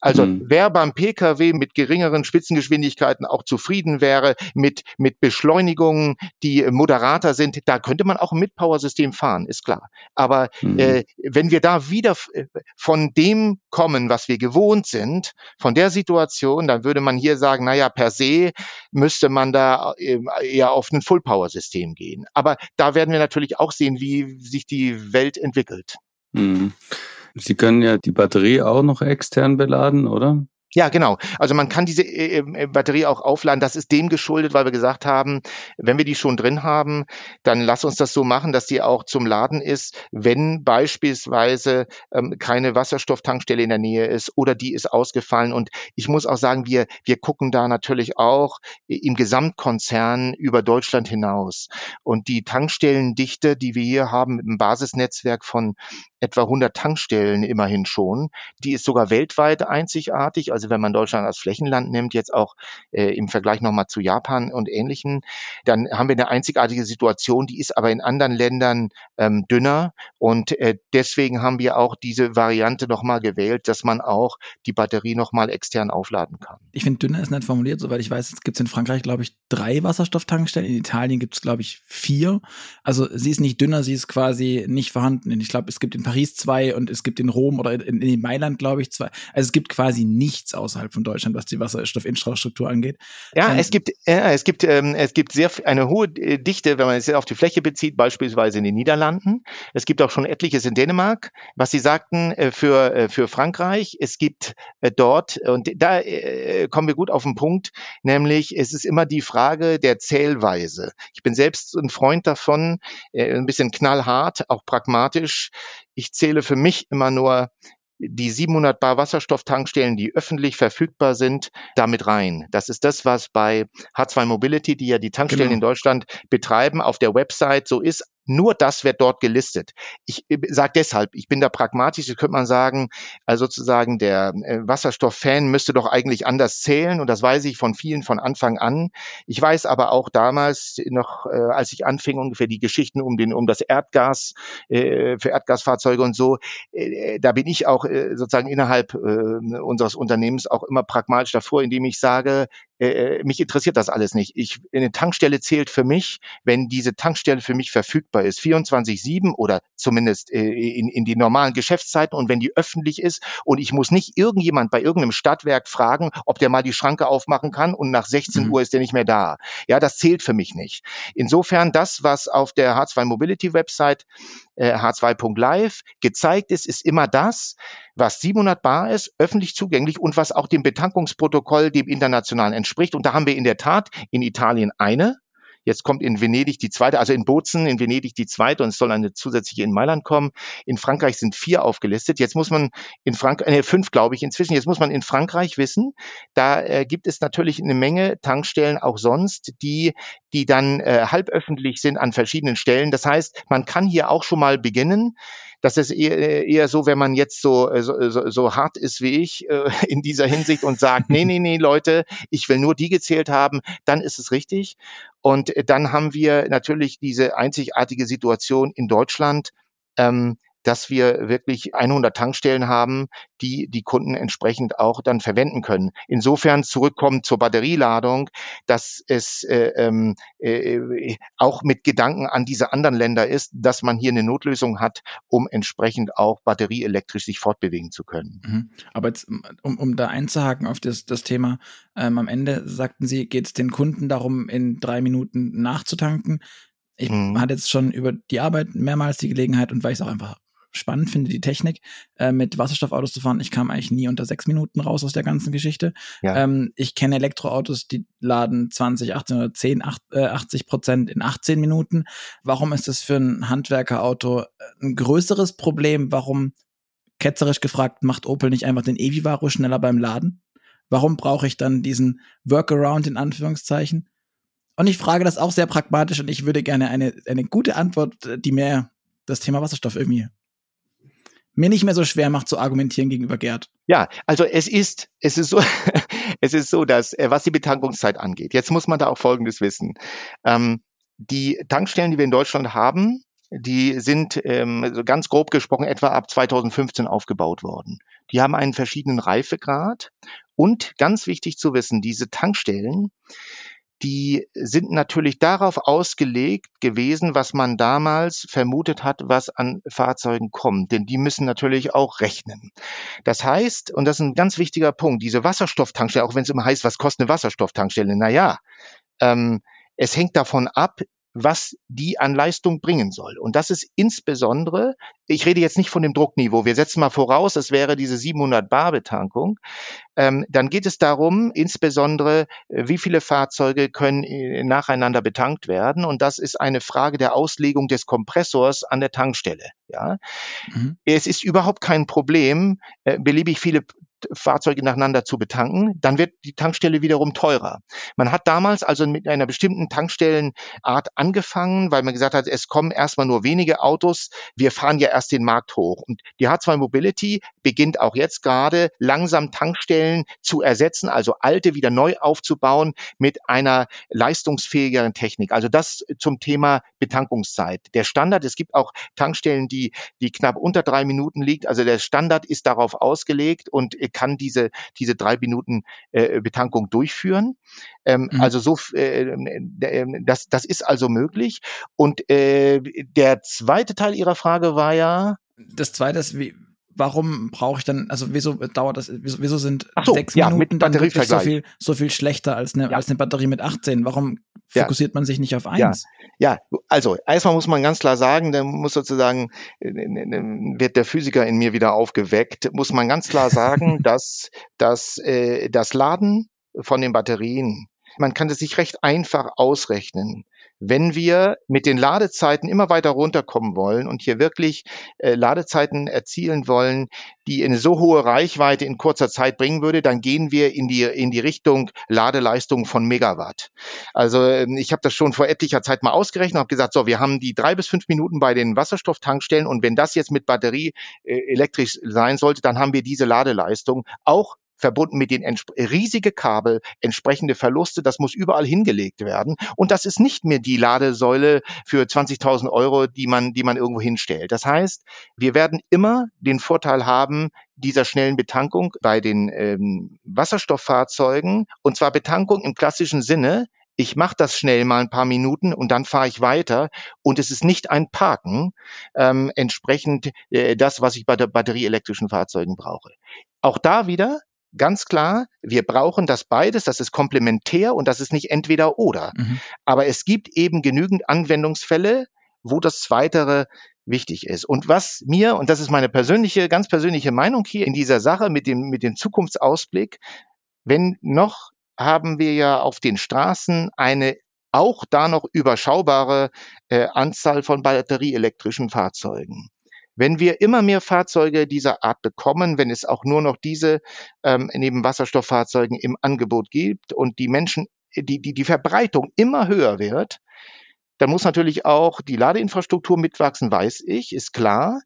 Also mhm. wer beim Pkw mit geringeren Spitzengeschwindigkeiten auch zufrieden wäre, mit, mit Beschleunigungen, die moderater sind, da könnte man auch ein Mid-Power-System fahren, ist klar. Aber mhm. äh, wenn wir da wieder äh, von dem kommen, was wir gewohnt sind, von der Situation, dann würde man hier sagen, naja, per se müsste man da äh, eher auf ein Full-Power-System gehen. Aber da werden wir natürlich auch sehen, wie sich die Welt entwickelt. Mhm. Sie können ja die Batterie auch noch extern beladen, oder? Ja, genau. Also man kann diese äh, äh, Batterie auch aufladen. Das ist dem geschuldet, weil wir gesagt haben, wenn wir die schon drin haben, dann lass uns das so machen, dass die auch zum Laden ist, wenn beispielsweise ähm, keine Wasserstofftankstelle in der Nähe ist oder die ist ausgefallen. Und ich muss auch sagen, wir, wir gucken da natürlich auch im Gesamtkonzern über Deutschland hinaus. Und die Tankstellendichte, die wir hier haben einem Basisnetzwerk von etwa 100 Tankstellen immerhin schon. Die ist sogar weltweit einzigartig. Also wenn man Deutschland als Flächenland nimmt, jetzt auch äh, im Vergleich nochmal zu Japan und Ähnlichen, dann haben wir eine einzigartige Situation. Die ist aber in anderen Ländern ähm, dünner. Und äh, deswegen haben wir auch diese Variante nochmal gewählt, dass man auch die Batterie nochmal extern aufladen kann. Ich finde, dünner ist nicht formuliert. Soweit ich weiß, es gibt in Frankreich, glaube ich, drei Wasserstofftankstellen. In Italien gibt es, glaube ich, vier. Also sie ist nicht dünner, sie ist quasi nicht vorhanden. Ich glaube, es gibt in Paris zwei und es gibt in Rom oder in, in Mailand, glaube ich, zwei. Also es gibt quasi nichts außerhalb von Deutschland, was die Wasserstoffinfrastruktur angeht. Ja, ähm, es gibt, ja, es gibt, ähm, es gibt sehr eine hohe äh, Dichte, wenn man es auf die Fläche bezieht, beispielsweise in den Niederlanden. Es gibt auch schon etliches in Dänemark. Was Sie sagten äh, für, äh, für Frankreich, es gibt äh, dort, und da äh, kommen wir gut auf den Punkt, nämlich es ist immer die Frage der Zählweise. Ich bin selbst ein Freund davon, äh, ein bisschen knallhart, auch pragmatisch. Ich zähle für mich immer nur die 700 Bar Wasserstofftankstellen, die öffentlich verfügbar sind, damit rein. Das ist das, was bei H2 Mobility, die ja die Tankstellen genau. in Deutschland betreiben, auf der Website so ist. Nur das wird dort gelistet. Ich äh, sage deshalb, ich bin da pragmatisch, das könnte man sagen, also sozusagen der äh, Wasserstofffan müsste doch eigentlich anders zählen und das weiß ich von vielen von Anfang an. Ich weiß aber auch damals noch, äh, als ich anfing, ungefähr die Geschichten um den um das Erdgas für Erdgasfahrzeuge und so, da bin ich auch sozusagen innerhalb unseres Unternehmens auch immer pragmatisch davor, indem ich sage, mich interessiert das alles nicht. Ich, eine Tankstelle zählt für mich, wenn diese Tankstelle für mich verfügbar ist, 24-7 oder zumindest äh, in, in die normalen Geschäftszeiten und wenn die öffentlich ist und ich muss nicht irgendjemand bei irgendeinem Stadtwerk fragen, ob der mal die Schranke aufmachen kann und nach 16 mhm. Uhr ist der nicht mehr da. Ja, das zählt für mich nicht. Insofern das, was auf der H2 Mobility Website äh, H2.live gezeigt ist, ist immer das, was 700 bar ist, öffentlich zugänglich und was auch dem Betankungsprotokoll, dem internationalen entspricht. Und da haben wir in der Tat in Italien eine, Jetzt kommt in Venedig die zweite, also in Bozen, in Venedig die zweite und es soll eine zusätzliche in Mailand kommen. In Frankreich sind vier aufgelistet. Jetzt muss man in Frankreich, äh, fünf glaube ich inzwischen, jetzt muss man in Frankreich wissen, da äh, gibt es natürlich eine Menge Tankstellen auch sonst, die, die dann äh, halböffentlich sind an verschiedenen Stellen. Das heißt, man kann hier auch schon mal beginnen das ist eher, eher so, wenn man jetzt so, äh, so, so, hart ist wie ich äh, in dieser Hinsicht und sagt, nee, nee, nee, Leute, ich will nur die gezählt haben, dann ist es richtig. Und äh, dann haben wir natürlich diese einzigartige Situation in Deutschland, ähm, dass wir wirklich 100 Tankstellen haben, die die Kunden entsprechend auch dann verwenden können. Insofern zurückkommen zur Batterieladung, dass es äh, ähm, äh, auch mit Gedanken an diese anderen Länder ist, dass man hier eine Notlösung hat, um entsprechend auch batterieelektrisch sich fortbewegen zu können. Mhm. Aber jetzt, um, um da einzuhaken auf das, das Thema, ähm, am Ende sagten Sie, geht es den Kunden darum, in drei Minuten nachzutanken. Ich mhm. hatte jetzt schon über die Arbeit mehrmals die Gelegenheit und weil ich es auch einfach spannend finde, die Technik, äh, mit Wasserstoffautos zu fahren. Ich kam eigentlich nie unter sechs Minuten raus aus der ganzen Geschichte. Ja. Ähm, ich kenne Elektroautos, die laden 20, 18 oder 10, 8, äh, 80 Prozent in 18 Minuten. Warum ist das für ein Handwerkerauto äh, ein größeres Problem? Warum, ketzerisch gefragt, macht Opel nicht einfach den Evivaro schneller beim Laden? Warum brauche ich dann diesen Workaround in Anführungszeichen? Und ich frage das auch sehr pragmatisch und ich würde gerne eine, eine gute Antwort, die mir das Thema Wasserstoff irgendwie mir nicht mehr so schwer macht zu argumentieren gegenüber Gerd. Ja, also es ist, es ist so, es ist so, dass äh, was die Betankungszeit angeht, jetzt muss man da auch Folgendes wissen. Ähm, die Tankstellen, die wir in Deutschland haben, die sind ähm, ganz grob gesprochen etwa ab 2015 aufgebaut worden. Die haben einen verschiedenen Reifegrad und ganz wichtig zu wissen, diese Tankstellen, die sind natürlich darauf ausgelegt gewesen, was man damals vermutet hat, was an Fahrzeugen kommt. Denn die müssen natürlich auch rechnen. Das heißt, und das ist ein ganz wichtiger Punkt, diese Wasserstofftankstelle, auch wenn es immer heißt, was kostet eine Wasserstofftankstelle? Naja, ähm, es hängt davon ab, was die an Leistung bringen soll. Und das ist insbesondere, ich rede jetzt nicht von dem Druckniveau, wir setzen mal voraus, es wäre diese 700 Bar Betankung, ähm, dann geht es darum, insbesondere, äh, wie viele Fahrzeuge können äh, nacheinander betankt werden. Und das ist eine Frage der Auslegung des Kompressors an der Tankstelle. Ja, mhm. es ist überhaupt kein Problem, äh, beliebig viele Fahrzeuge nacheinander zu betanken, dann wird die Tankstelle wiederum teurer. Man hat damals also mit einer bestimmten Tankstellenart angefangen, weil man gesagt hat, es kommen erstmal nur wenige Autos, wir fahren ja erst den Markt hoch. Und die H2 Mobility beginnt auch jetzt gerade langsam Tankstellen zu ersetzen, also alte wieder neu aufzubauen mit einer leistungsfähigeren Technik. Also das zum Thema Betankungszeit. Der Standard, es gibt auch Tankstellen, die, die knapp unter drei Minuten liegt. Also der Standard ist darauf ausgelegt und kann diese, diese drei Minuten äh, Betankung durchführen. Ähm, mhm. Also so, äh, äh, das, das ist also möglich. Und äh, der zweite Teil Ihrer Frage war ja. Das zweite ist, wie, warum brauche ich dann, also wieso dauert das, wieso, wieso sind so, sechs ja, Minuten dann wirklich so viel, so viel schlechter als eine, ja. als eine Batterie mit 18? Warum fokussiert ja. man sich nicht auf eins? Ja. ja, also erstmal muss man ganz klar sagen, da muss sozusagen, wird der Physiker in mir wieder aufgeweckt, muss man ganz klar sagen, dass, dass äh, das Laden von den Batterien, man kann es sich recht einfach ausrechnen wenn wir mit den Ladezeiten immer weiter runterkommen wollen und hier wirklich äh, Ladezeiten erzielen wollen, die eine so hohe Reichweite in kurzer Zeit bringen würde, dann gehen wir in die, in die Richtung Ladeleistung von Megawatt. Also ähm, ich habe das schon vor etlicher Zeit mal ausgerechnet und habe gesagt, so, wir haben die drei bis fünf Minuten bei den Wasserstofftankstellen und wenn das jetzt mit Batterie äh, elektrisch sein sollte, dann haben wir diese Ladeleistung auch verbunden mit den riesige Kabel, entsprechende Verluste, das muss überall hingelegt werden. Und das ist nicht mehr die Ladesäule für 20.000 Euro, die man, die man irgendwo hinstellt. Das heißt, wir werden immer den Vorteil haben, dieser schnellen Betankung bei den ähm, Wasserstofffahrzeugen, und zwar Betankung im klassischen Sinne, ich mache das schnell mal ein paar Minuten und dann fahre ich weiter. Und es ist nicht ein Parken, ähm, entsprechend äh, das, was ich bei der batterieelektrischen Fahrzeugen brauche. Auch da wieder ganz klar, wir brauchen das beides, das ist komplementär und das ist nicht entweder oder. Mhm. Aber es gibt eben genügend Anwendungsfälle, wo das Zweitere wichtig ist. Und was mir, und das ist meine persönliche, ganz persönliche Meinung hier in dieser Sache mit dem, mit dem Zukunftsausblick, wenn noch haben wir ja auf den Straßen eine auch da noch überschaubare äh, Anzahl von batterieelektrischen Fahrzeugen. Wenn wir immer mehr Fahrzeuge dieser Art bekommen, wenn es auch nur noch diese ähm, neben Wasserstofffahrzeugen im Angebot gibt und die Menschen, die, die, die Verbreitung immer höher wird, dann muss natürlich auch die Ladeinfrastruktur mitwachsen, weiß ich, ist klar.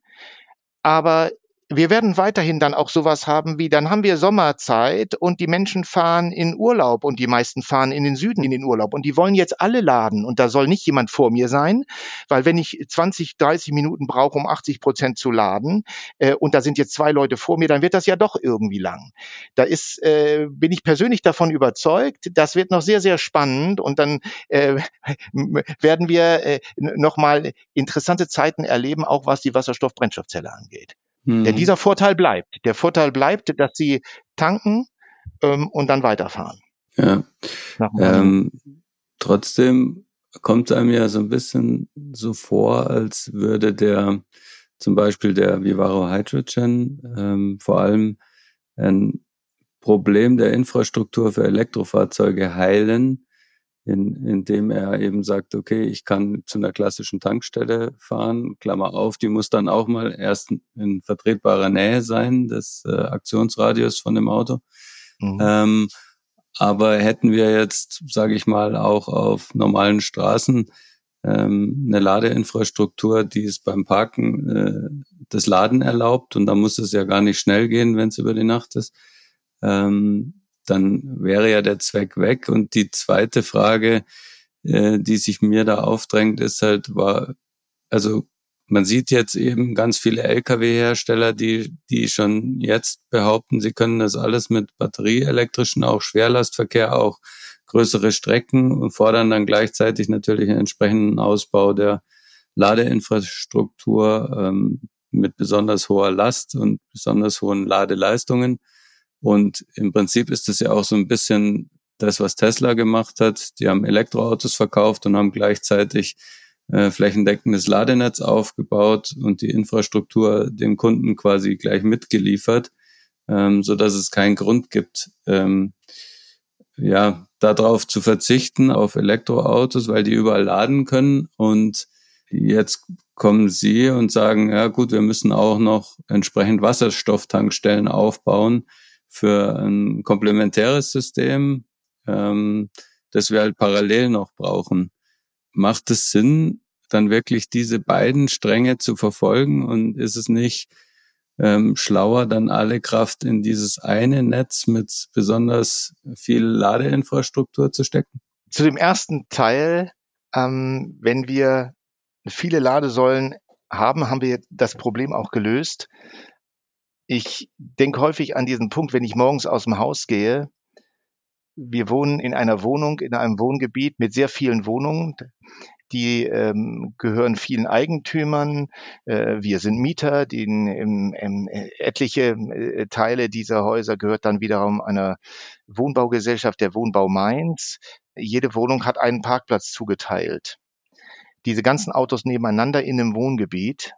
Aber wir werden weiterhin dann auch sowas haben wie, dann haben wir Sommerzeit und die Menschen fahren in Urlaub und die meisten fahren in den Süden in den Urlaub und die wollen jetzt alle laden und da soll nicht jemand vor mir sein, weil wenn ich 20, 30 Minuten brauche, um 80 Prozent zu laden äh, und da sind jetzt zwei Leute vor mir, dann wird das ja doch irgendwie lang. Da ist, äh, bin ich persönlich davon überzeugt, das wird noch sehr, sehr spannend und dann äh, werden wir äh, nochmal interessante Zeiten erleben, auch was die Wasserstoffbrennstoffzelle angeht. Mhm. Denn dieser Vorteil bleibt. Der Vorteil bleibt, dass sie tanken ähm, und dann weiterfahren. Ja. Ähm, trotzdem kommt es einem ja so ein bisschen so vor, als würde der zum Beispiel der Vivaro Hydrogen ähm, vor allem ein Problem der Infrastruktur für Elektrofahrzeuge heilen, in, indem er eben sagt, okay, ich kann zu einer klassischen Tankstelle fahren, Klammer auf, die muss dann auch mal erst in vertretbarer Nähe sein des äh, Aktionsradius von dem Auto. Mhm. Ähm, aber hätten wir jetzt, sage ich mal, auch auf normalen Straßen ähm, eine Ladeinfrastruktur, die es beim Parken äh, das Laden erlaubt, und da muss es ja gar nicht schnell gehen, wenn es über die Nacht ist, ähm, dann wäre ja der Zweck weg. Und die zweite Frage, äh, die sich mir da aufdrängt, ist halt, war, also man sieht jetzt eben ganz viele Lkw-Hersteller, die, die schon jetzt behaupten, sie können das alles mit batterieelektrischen, auch Schwerlastverkehr, auch größere Strecken und fordern dann gleichzeitig natürlich einen entsprechenden Ausbau der Ladeinfrastruktur ähm, mit besonders hoher Last und besonders hohen Ladeleistungen. Und im Prinzip ist es ja auch so ein bisschen das, was Tesla gemacht hat. Die haben Elektroautos verkauft und haben gleichzeitig äh, flächendeckendes Ladenetz aufgebaut und die Infrastruktur dem Kunden quasi gleich mitgeliefert, ähm, so dass es keinen Grund gibt, ähm, ja, darauf zu verzichten, auf Elektroautos, weil die überall laden können. Und jetzt kommen sie und sagen, ja gut, wir müssen auch noch entsprechend Wasserstofftankstellen aufbauen für ein komplementäres System, ähm, das wir halt parallel noch brauchen. Macht es Sinn, dann wirklich diese beiden Stränge zu verfolgen und ist es nicht ähm, schlauer, dann alle Kraft in dieses eine Netz mit besonders viel Ladeinfrastruktur zu stecken? Zu dem ersten Teil, ähm, wenn wir viele Ladesäulen haben, haben wir das Problem auch gelöst. Ich denke häufig an diesen Punkt, wenn ich morgens aus dem Haus gehe. Wir wohnen in einer Wohnung, in einem Wohngebiet mit sehr vielen Wohnungen. Die ähm, gehören vielen Eigentümern. Äh, wir sind Mieter. Die, im, im, etliche äh, Teile dieser Häuser gehört dann wiederum einer Wohnbaugesellschaft, der Wohnbau Mainz. Jede Wohnung hat einen Parkplatz zugeteilt. Diese ganzen Autos nebeneinander in einem Wohngebiet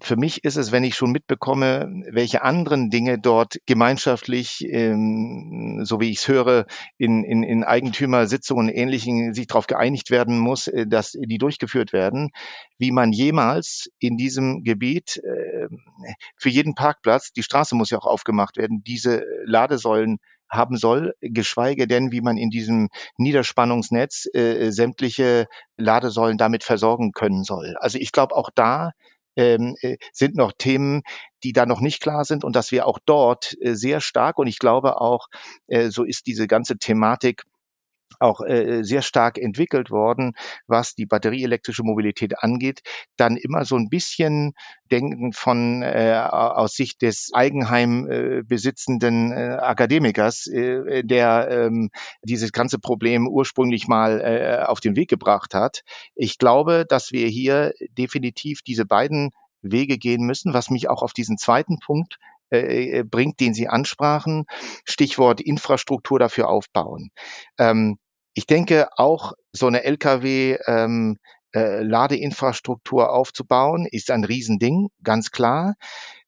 für mich ist es, wenn ich schon mitbekomme, welche anderen Dinge dort gemeinschaftlich, ähm, so wie ich es höre, in, in, in Eigentümersitzungen und Ähnlichen sich darauf geeinigt werden muss, äh, dass die durchgeführt werden, wie man jemals in diesem Gebiet äh, für jeden Parkplatz, die Straße muss ja auch aufgemacht werden, diese Ladesäulen haben soll, geschweige denn, wie man in diesem Niederspannungsnetz äh, sämtliche Ladesäulen damit versorgen können soll. Also ich glaube, auch da ähm, äh, sind noch Themen, die da noch nicht klar sind und dass wir auch dort äh, sehr stark und ich glaube auch, äh, so ist diese ganze Thematik auch äh, sehr stark entwickelt worden, was die batterieelektrische Mobilität angeht, dann immer so ein bisschen denken von äh, aus Sicht des Eigenheim äh, besitzenden äh, Akademikers, äh, der ähm, dieses ganze Problem ursprünglich mal äh, auf den Weg gebracht hat. Ich glaube, dass wir hier definitiv diese beiden Wege gehen müssen, was mich auch auf diesen zweiten Punkt äh, äh bringt, den Sie ansprachen. Stichwort Infrastruktur dafür aufbauen. Ähm, ich denke auch so eine Lkw ähm, äh, Ladeinfrastruktur aufzubauen, ist ein Riesending, ganz klar.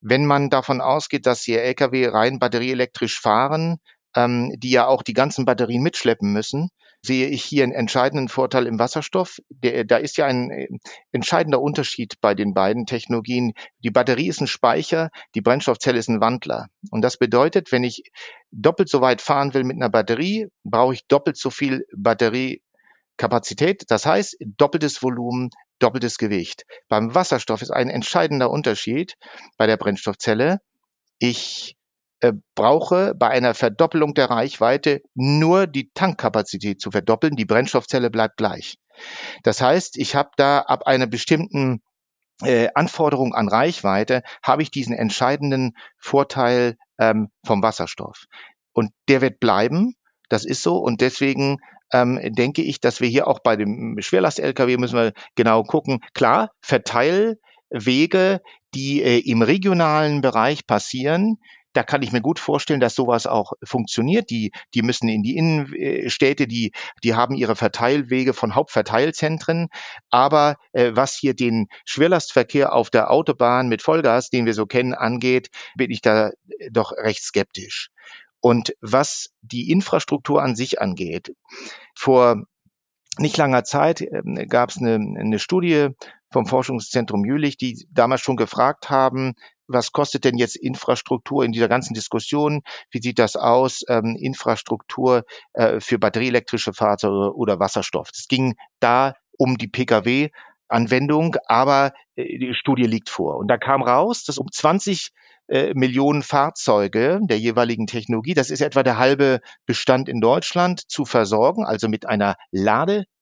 Wenn man davon ausgeht, dass hier Lkw rein batterieelektrisch fahren, ähm, die ja auch die ganzen Batterien mitschleppen müssen, sehe ich hier einen entscheidenden Vorteil im Wasserstoff. Der, da ist ja ein äh, entscheidender Unterschied bei den beiden Technologien. Die Batterie ist ein Speicher, die Brennstoffzelle ist ein Wandler. Und das bedeutet, wenn ich doppelt so weit fahren will mit einer Batterie, brauche ich doppelt so viel Batteriekapazität. Das heißt, doppeltes Volumen, doppeltes Gewicht. Beim Wasserstoff ist ein entscheidender Unterschied bei der Brennstoffzelle. Ich äh, brauche bei einer Verdoppelung der Reichweite nur die Tankkapazität zu verdoppeln. Die Brennstoffzelle bleibt gleich. Das heißt, ich habe da ab einer bestimmten äh, Anforderung an Reichweite, habe ich diesen entscheidenden Vorteil ähm, vom Wasserstoff. Und der wird bleiben. Das ist so. Und deswegen ähm, denke ich, dass wir hier auch bei dem Schwerlast-Lkw müssen wir genau gucken. Klar, Verteilwege, die äh, im regionalen Bereich passieren, da kann ich mir gut vorstellen, dass sowas auch funktioniert. Die, die müssen in die Innenstädte, die, die haben ihre Verteilwege von Hauptverteilzentren. Aber äh, was hier den Schwerlastverkehr auf der Autobahn mit Vollgas, den wir so kennen, angeht, bin ich da doch recht skeptisch. Und was die Infrastruktur an sich angeht, vor nicht langer Zeit äh, gab es eine, eine Studie vom Forschungszentrum Jülich, die damals schon gefragt haben, was kostet denn jetzt Infrastruktur in dieser ganzen Diskussion? Wie sieht das aus? Ähm, Infrastruktur äh, für batterieelektrische Fahrzeuge oder Wasserstoff. Es ging da um die Pkw Anwendung, aber äh, die Studie liegt vor. Und da kam raus, dass um 20 äh, Millionen Fahrzeuge der jeweiligen Technologie, das ist etwa der halbe Bestand in Deutschland, zu versorgen, also mit einer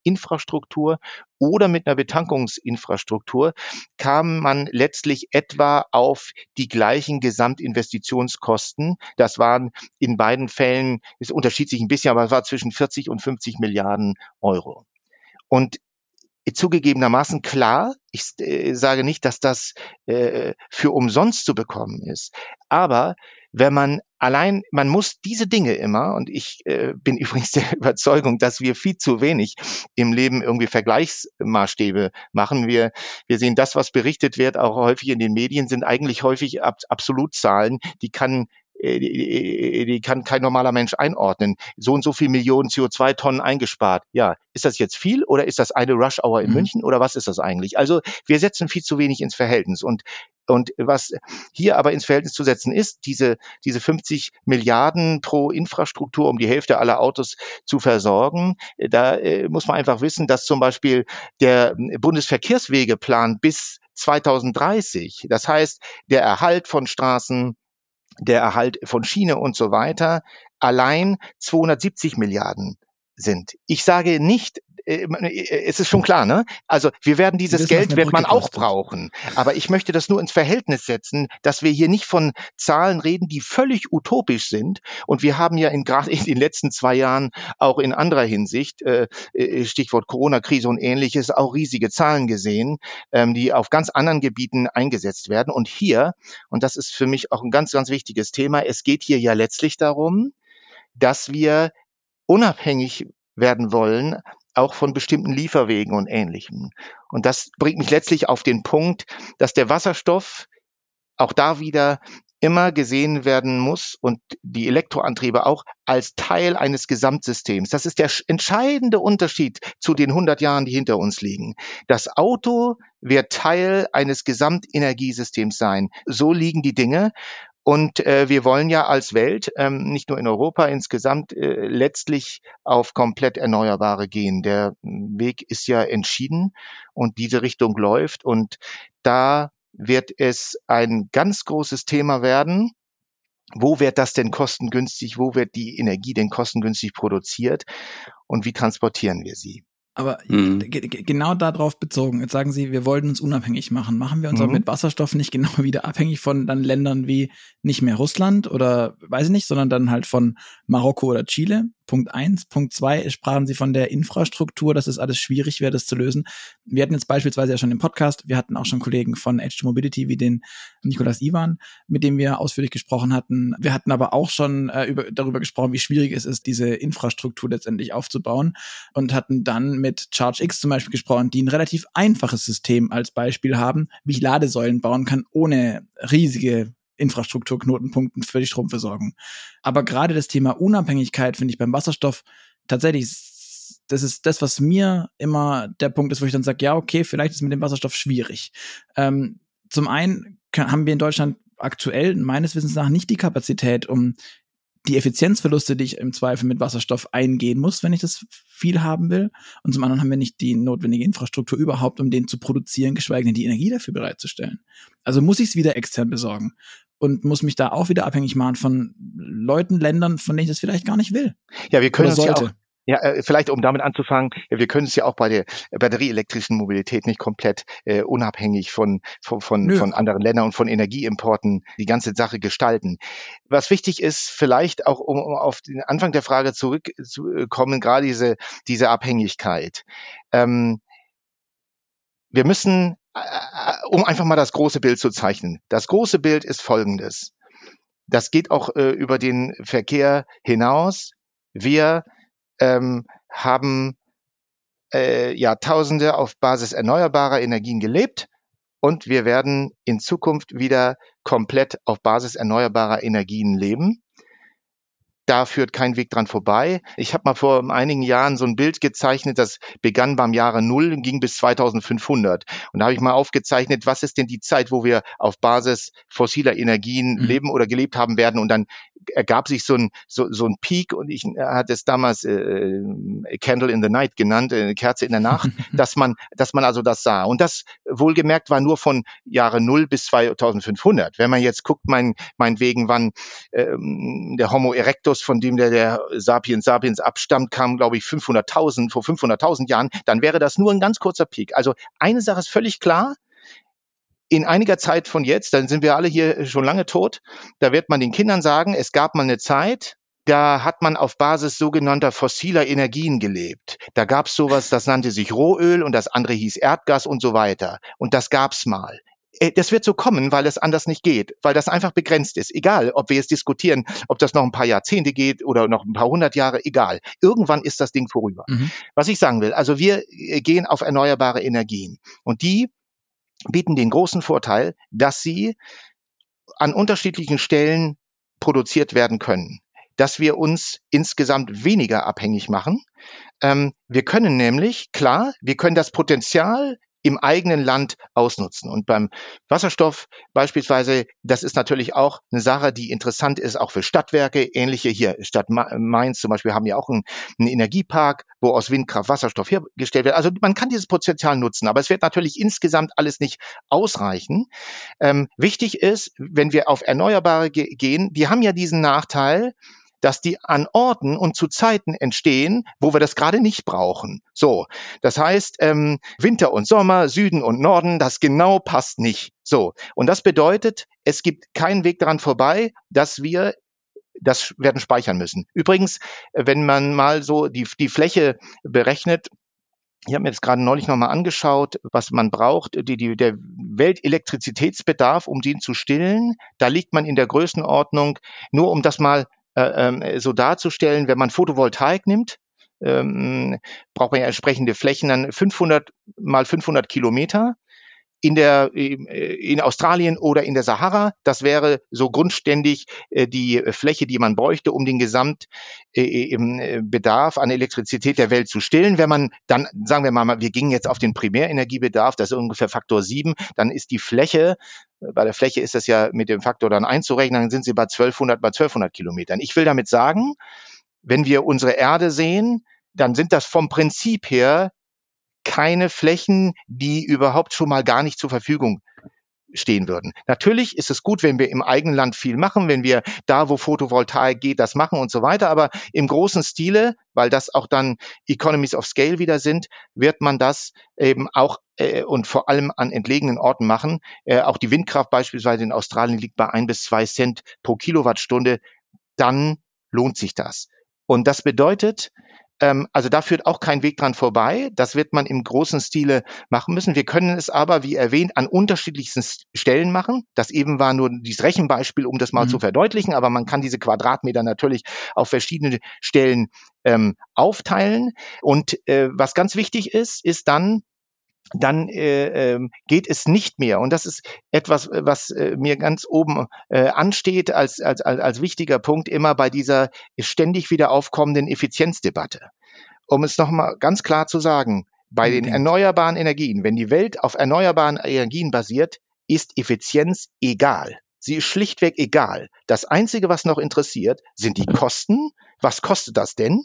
Ladeinfrastruktur oder mit einer Betankungsinfrastruktur, kam man letztlich etwa auf die gleichen Gesamtinvestitionskosten. Das waren in beiden Fällen, es unterschied sich ein bisschen, aber es war zwischen 40 und 50 Milliarden Euro. Und zugegebenermaßen klar. Ich äh, sage nicht, dass das äh, für umsonst zu bekommen ist. Aber wenn man allein, man muss diese Dinge immer, und ich äh, bin übrigens der Überzeugung, dass wir viel zu wenig im Leben irgendwie Vergleichsmaßstäbe machen. Wir, wir sehen das, was berichtet wird, auch häufig in den Medien, sind eigentlich häufig Ab Absolutzahlen, die kann die, die kann kein normaler Mensch einordnen. So und so viel Millionen CO2-Tonnen eingespart. Ja, ist das jetzt viel oder ist das eine Rush-Hour in mhm. München oder was ist das eigentlich? Also wir setzen viel zu wenig ins Verhältnis und und was hier aber ins Verhältnis zu setzen ist, diese, diese 50 Milliarden pro Infrastruktur, um die Hälfte aller Autos zu versorgen, da äh, muss man einfach wissen, dass zum Beispiel der Bundesverkehrswegeplan bis 2030, das heißt, der Erhalt von Straßen, der Erhalt von Schiene und so weiter allein 270 Milliarden sind. Ich sage nicht, es ist schon klar, ne? Also wir werden dieses Geld wird man auch brauchen. Aber ich möchte das nur ins Verhältnis setzen, dass wir hier nicht von Zahlen reden, die völlig utopisch sind. Und wir haben ja in gerade in den letzten zwei Jahren auch in anderer Hinsicht, äh, äh Stichwort Corona-Krise und ähnliches, auch riesige Zahlen gesehen, ähm, die auf ganz anderen Gebieten eingesetzt werden. Und hier, und das ist für mich auch ein ganz, ganz wichtiges Thema, es geht hier ja letztlich darum, dass wir unabhängig werden wollen auch von bestimmten Lieferwegen und Ähnlichem. Und das bringt mich letztlich auf den Punkt, dass der Wasserstoff auch da wieder immer gesehen werden muss und die Elektroantriebe auch als Teil eines Gesamtsystems. Das ist der entscheidende Unterschied zu den 100 Jahren, die hinter uns liegen. Das Auto wird Teil eines Gesamtenergiesystems sein. So liegen die Dinge. Und äh, wir wollen ja als Welt, ähm, nicht nur in Europa insgesamt, äh, letztlich auf komplett Erneuerbare gehen. Der Weg ist ja entschieden und diese Richtung läuft. Und da wird es ein ganz großes Thema werden. Wo wird das denn kostengünstig? Wo wird die Energie denn kostengünstig produziert? Und wie transportieren wir sie? Aber mhm. genau darauf bezogen, jetzt sagen Sie, wir wollten uns unabhängig machen. Machen wir uns mhm. auch mit Wasserstoff nicht genau wieder abhängig von dann Ländern wie nicht mehr Russland oder weiß ich nicht, sondern dann halt von Marokko oder Chile? Punkt eins. Punkt zwei sprachen Sie von der Infrastruktur, dass es alles schwierig wäre, das zu lösen. Wir hatten jetzt beispielsweise ja schon im Podcast, wir hatten auch schon Kollegen von Edge to Mobility wie den Nikolas Ivan, mit dem wir ausführlich gesprochen hatten. Wir hatten aber auch schon äh, über, darüber gesprochen, wie schwierig es ist, diese Infrastruktur letztendlich aufzubauen und hatten dann mit ChargeX zum Beispiel gesprochen, die ein relativ einfaches System als Beispiel haben, wie ich Ladesäulen bauen kann, ohne riesige Infrastrukturknotenpunkten für die Stromversorgung. Aber gerade das Thema Unabhängigkeit finde ich beim Wasserstoff tatsächlich, das ist das, was mir immer der Punkt ist, wo ich dann sage, ja, okay, vielleicht ist mit dem Wasserstoff schwierig. Ähm, zum einen haben wir in Deutschland aktuell meines Wissens nach nicht die Kapazität, um die Effizienzverluste, die ich im Zweifel mit Wasserstoff eingehen muss, wenn ich das viel haben will. Und zum anderen haben wir nicht die notwendige Infrastruktur überhaupt, um den zu produzieren, geschweige denn die Energie dafür bereitzustellen. Also muss ich es wieder extern besorgen und muss mich da auch wieder abhängig machen von Leuten, Ländern, von denen ich das vielleicht gar nicht will. Ja, wir können uns ja auch ja, äh, vielleicht um damit anzufangen, ja, wir können es ja auch bei der batterieelektrischen Mobilität nicht komplett äh, unabhängig von, von, von, von anderen Ländern und von Energieimporten die ganze Sache gestalten. Was wichtig ist, vielleicht auch um, um auf den Anfang der Frage zurückzukommen, gerade diese, diese Abhängigkeit. Ähm, wir müssen, äh, äh, um einfach mal das große Bild zu zeichnen. Das große Bild ist folgendes. Das geht auch äh, über den Verkehr hinaus. Wir ähm, haben äh, Jahrtausende auf Basis erneuerbarer Energien gelebt und wir werden in Zukunft wieder komplett auf Basis erneuerbarer Energien leben da führt kein Weg dran vorbei. Ich habe mal vor einigen Jahren so ein Bild gezeichnet, das begann beim Jahre Null und ging bis 2500. Und da habe ich mal aufgezeichnet, was ist denn die Zeit, wo wir auf Basis fossiler Energien mhm. leben oder gelebt haben werden. Und dann ergab sich so ein, so, so ein Peak und ich äh, hatte es damals äh, Candle in the Night genannt, äh, Kerze in der Nacht, dass man, dass man also das sah. Und das wohlgemerkt war nur von Jahre 0 bis 2500. Wenn man jetzt guckt, mein, meinetwegen, wann ähm, der Homo erectus, von dem der, der Sapiens sapiens abstammt, kam, glaube ich, 500.000, vor 500.000 Jahren, dann wäre das nur ein ganz kurzer Peak. Also eine Sache ist völlig klar, in einiger Zeit von jetzt, dann sind wir alle hier schon lange tot, da wird man den Kindern sagen, es gab mal eine Zeit, da hat man auf Basis sogenannter fossiler Energien gelebt. Da gab es sowas, das nannte sich Rohöl und das andere hieß Erdgas und so weiter. Und das gab's mal. Äh, das wird so kommen, weil es anders nicht geht, weil das einfach begrenzt ist. Egal, ob wir jetzt diskutieren, ob das noch ein paar Jahrzehnte geht oder noch ein paar hundert Jahre, egal. Irgendwann ist das Ding vorüber. Mhm. Was ich sagen will, also wir äh, gehen auf erneuerbare Energien und die bieten den großen Vorteil, dass sie an unterschiedlichen Stellen produziert werden können, dass wir uns insgesamt weniger abhängig machen. Ähm, wir können nämlich, klar, wir können das Potenzial im eigenen Land ausnutzen. Und beim Wasserstoff beispielsweise, das ist natürlich auch eine Sache, die interessant ist, auch für Stadtwerke. Ähnliche hier, Stadt Mainz zum Beispiel haben ja auch einen, einen Energiepark, wo aus Windkraft Wasserstoff hergestellt wird. Also man kann dieses Potenzial nutzen, aber es wird natürlich insgesamt alles nicht ausreichen. Ähm, wichtig ist, wenn wir auf Erneuerbare ge gehen, die haben ja diesen Nachteil, dass die an Orten und zu Zeiten entstehen, wo wir das gerade nicht brauchen. So, das heißt, ähm, Winter und Sommer, Süden und Norden, das genau passt nicht. So, und das bedeutet, es gibt keinen Weg daran vorbei, dass wir das werden speichern müssen. Übrigens, wenn man mal so die, die Fläche berechnet, ich habe mir das gerade neulich nochmal angeschaut, was man braucht. Die, die, der Weltelektrizitätsbedarf, um den zu stillen, da liegt man in der Größenordnung, nur um das mal äh, ähm, so darzustellen, wenn man Photovoltaik nimmt, ähm, braucht man ja entsprechende Flächen, dann 500 mal 500 Kilometer in der äh, in Australien oder in der Sahara. Das wäre so grundständig äh, die Fläche, die man bräuchte, um den Gesamtbedarf an Elektrizität der Welt zu stillen. Wenn man dann, sagen wir mal, wir gingen jetzt auf den Primärenergiebedarf, das ist ungefähr Faktor sieben, dann ist die Fläche bei der Fläche ist das ja mit dem Faktor dann einzurechnen, dann sind sie bei 1200 bei 1200 Kilometern. Ich will damit sagen, wenn wir unsere Erde sehen, dann sind das vom Prinzip her keine Flächen, die überhaupt schon mal gar nicht zur Verfügung stehen würden. Natürlich ist es gut, wenn wir im eigenen Land viel machen, wenn wir da, wo Photovoltaik geht, das machen und so weiter. Aber im großen Stile, weil das auch dann Economies of Scale wieder sind, wird man das eben auch äh, und vor allem an entlegenen Orten machen. Äh, auch die Windkraft beispielsweise in Australien liegt bei ein bis zwei Cent pro Kilowattstunde. Dann lohnt sich das. Und das bedeutet, also da führt auch kein Weg dran vorbei. Das wird man im großen Stile machen müssen. Wir können es aber, wie erwähnt, an unterschiedlichsten Stellen machen. Das eben war nur dieses Rechenbeispiel, um das mal mhm. zu verdeutlichen. Aber man kann diese Quadratmeter natürlich auf verschiedene Stellen ähm, aufteilen. Und äh, was ganz wichtig ist, ist dann, dann äh, äh, geht es nicht mehr. Und das ist etwas, was äh, mir ganz oben äh, ansteht als, als, als, als wichtiger Punkt immer bei dieser ständig wieder aufkommenden Effizienzdebatte. Um es nochmal ganz klar zu sagen, bei den erneuerbaren Energien, wenn die Welt auf erneuerbaren Energien basiert, ist Effizienz egal. Sie ist schlichtweg egal. Das Einzige, was noch interessiert, sind die Kosten. Was kostet das denn?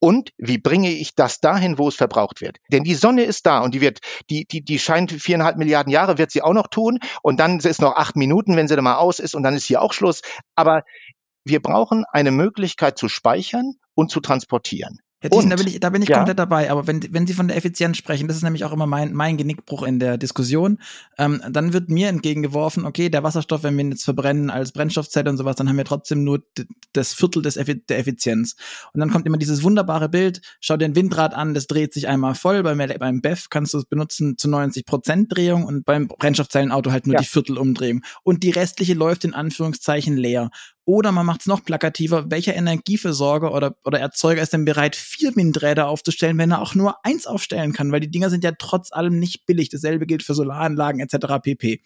und wie bringe ich das dahin, wo es verbraucht wird. Denn die Sonne ist da und die wird, die, die, die scheint viereinhalb Milliarden Jahre, wird sie auch noch tun und dann ist noch acht Minuten, wenn sie dann mal aus ist und dann ist hier auch Schluss. Aber wir brauchen eine Möglichkeit zu speichern und zu transportieren. Herr Thiessen, da bin ich, da bin ich ja. komplett dabei. Aber wenn, wenn Sie von der Effizienz sprechen, das ist nämlich auch immer mein, mein Genickbruch in der Diskussion, ähm, dann wird mir entgegengeworfen, okay, der Wasserstoff, wenn wir ihn jetzt verbrennen als Brennstoffzelle und sowas, dann haben wir trotzdem nur das Viertel des Effi der Effizienz. Und dann kommt immer dieses wunderbare Bild, schau dir ein Windrad an, das dreht sich einmal voll. Beim, beim BEF kannst du es benutzen zu 90 Prozent Drehung und beim Brennstoffzellenauto halt nur ja. die Viertelumdrehung. Und die restliche läuft in Anführungszeichen leer. Oder man macht es noch plakativer, welcher Energieversorger oder, oder Erzeuger ist denn bereit, vier Windräder aufzustellen, wenn er auch nur eins aufstellen kann, weil die Dinger sind ja trotz allem nicht billig. Dasselbe gilt für Solaranlagen etc. pp.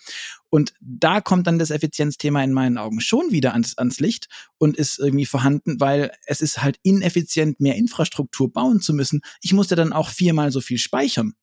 Und da kommt dann das Effizienzthema in meinen Augen schon wieder ans, ans Licht und ist irgendwie vorhanden, weil es ist halt ineffizient, mehr Infrastruktur bauen zu müssen. Ich musste dann auch viermal so viel speichern.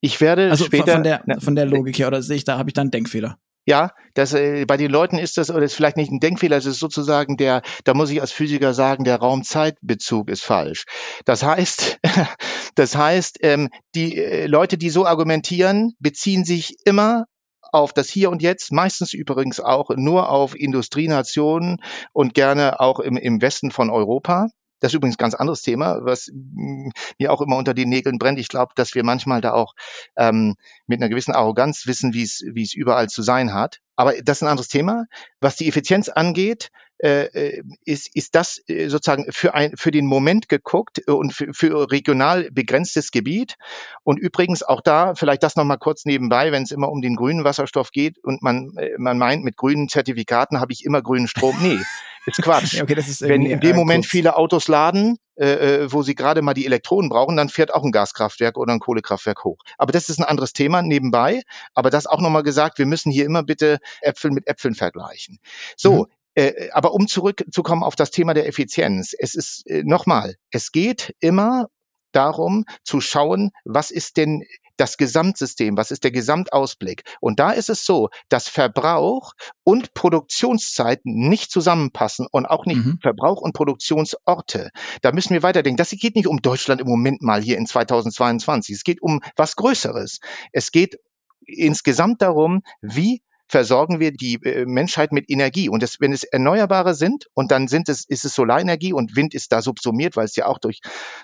Ich werde also später von der, von der Logik her, oder sehe ich da, habe ich da einen Denkfehler? Ja, das, äh, bei den Leuten ist das, oder ist vielleicht nicht ein Denkfehler, es ist sozusagen der, da muss ich als Physiker sagen, der Raumzeitbezug ist falsch. Das heißt, das heißt, ähm, die äh, Leute, die so argumentieren, beziehen sich immer auf das Hier und Jetzt, meistens übrigens auch nur auf Industrienationen und gerne auch im, im Westen von Europa. Das ist übrigens ein ganz anderes Thema, was mir auch immer unter den Nägeln brennt. Ich glaube, dass wir manchmal da auch ähm, mit einer gewissen Arroganz wissen, wie es wie es überall zu sein hat. Aber das ist ein anderes Thema. Was die Effizienz angeht, äh, äh, ist, ist das äh, sozusagen für, ein, für den Moment geguckt und für, für regional begrenztes Gebiet. Und übrigens auch da, vielleicht das nochmal kurz nebenbei, wenn es immer um den grünen Wasserstoff geht und man, man meint, mit grünen Zertifikaten habe ich immer grünen Strom. Nee, ist Quatsch. okay, ist Wenn in dem Moment kurz. viele Autos laden, äh, wo sie gerade mal die Elektronen brauchen, dann fährt auch ein Gaskraftwerk oder ein Kohlekraftwerk hoch. Aber das ist ein anderes Thema nebenbei. Aber das auch nochmal gesagt, wir müssen hier immer bitte Äpfel mit Äpfeln vergleichen. So, mhm. Äh, aber um zurückzukommen auf das Thema der Effizienz, es ist äh, nochmal, es geht immer darum zu schauen, was ist denn das Gesamtsystem, was ist der Gesamtausblick. Und da ist es so, dass Verbrauch und Produktionszeiten nicht zusammenpassen und auch nicht mhm. Verbrauch und Produktionsorte. Da müssen wir weiterdenken. Das geht nicht um Deutschland im Moment mal hier in 2022. Es geht um was Größeres. Es geht insgesamt darum, wie versorgen wir die äh, Menschheit mit Energie. Und das, wenn es Erneuerbare sind und dann sind es, ist es Solarenergie und Wind ist da subsumiert, weil es ja auch durch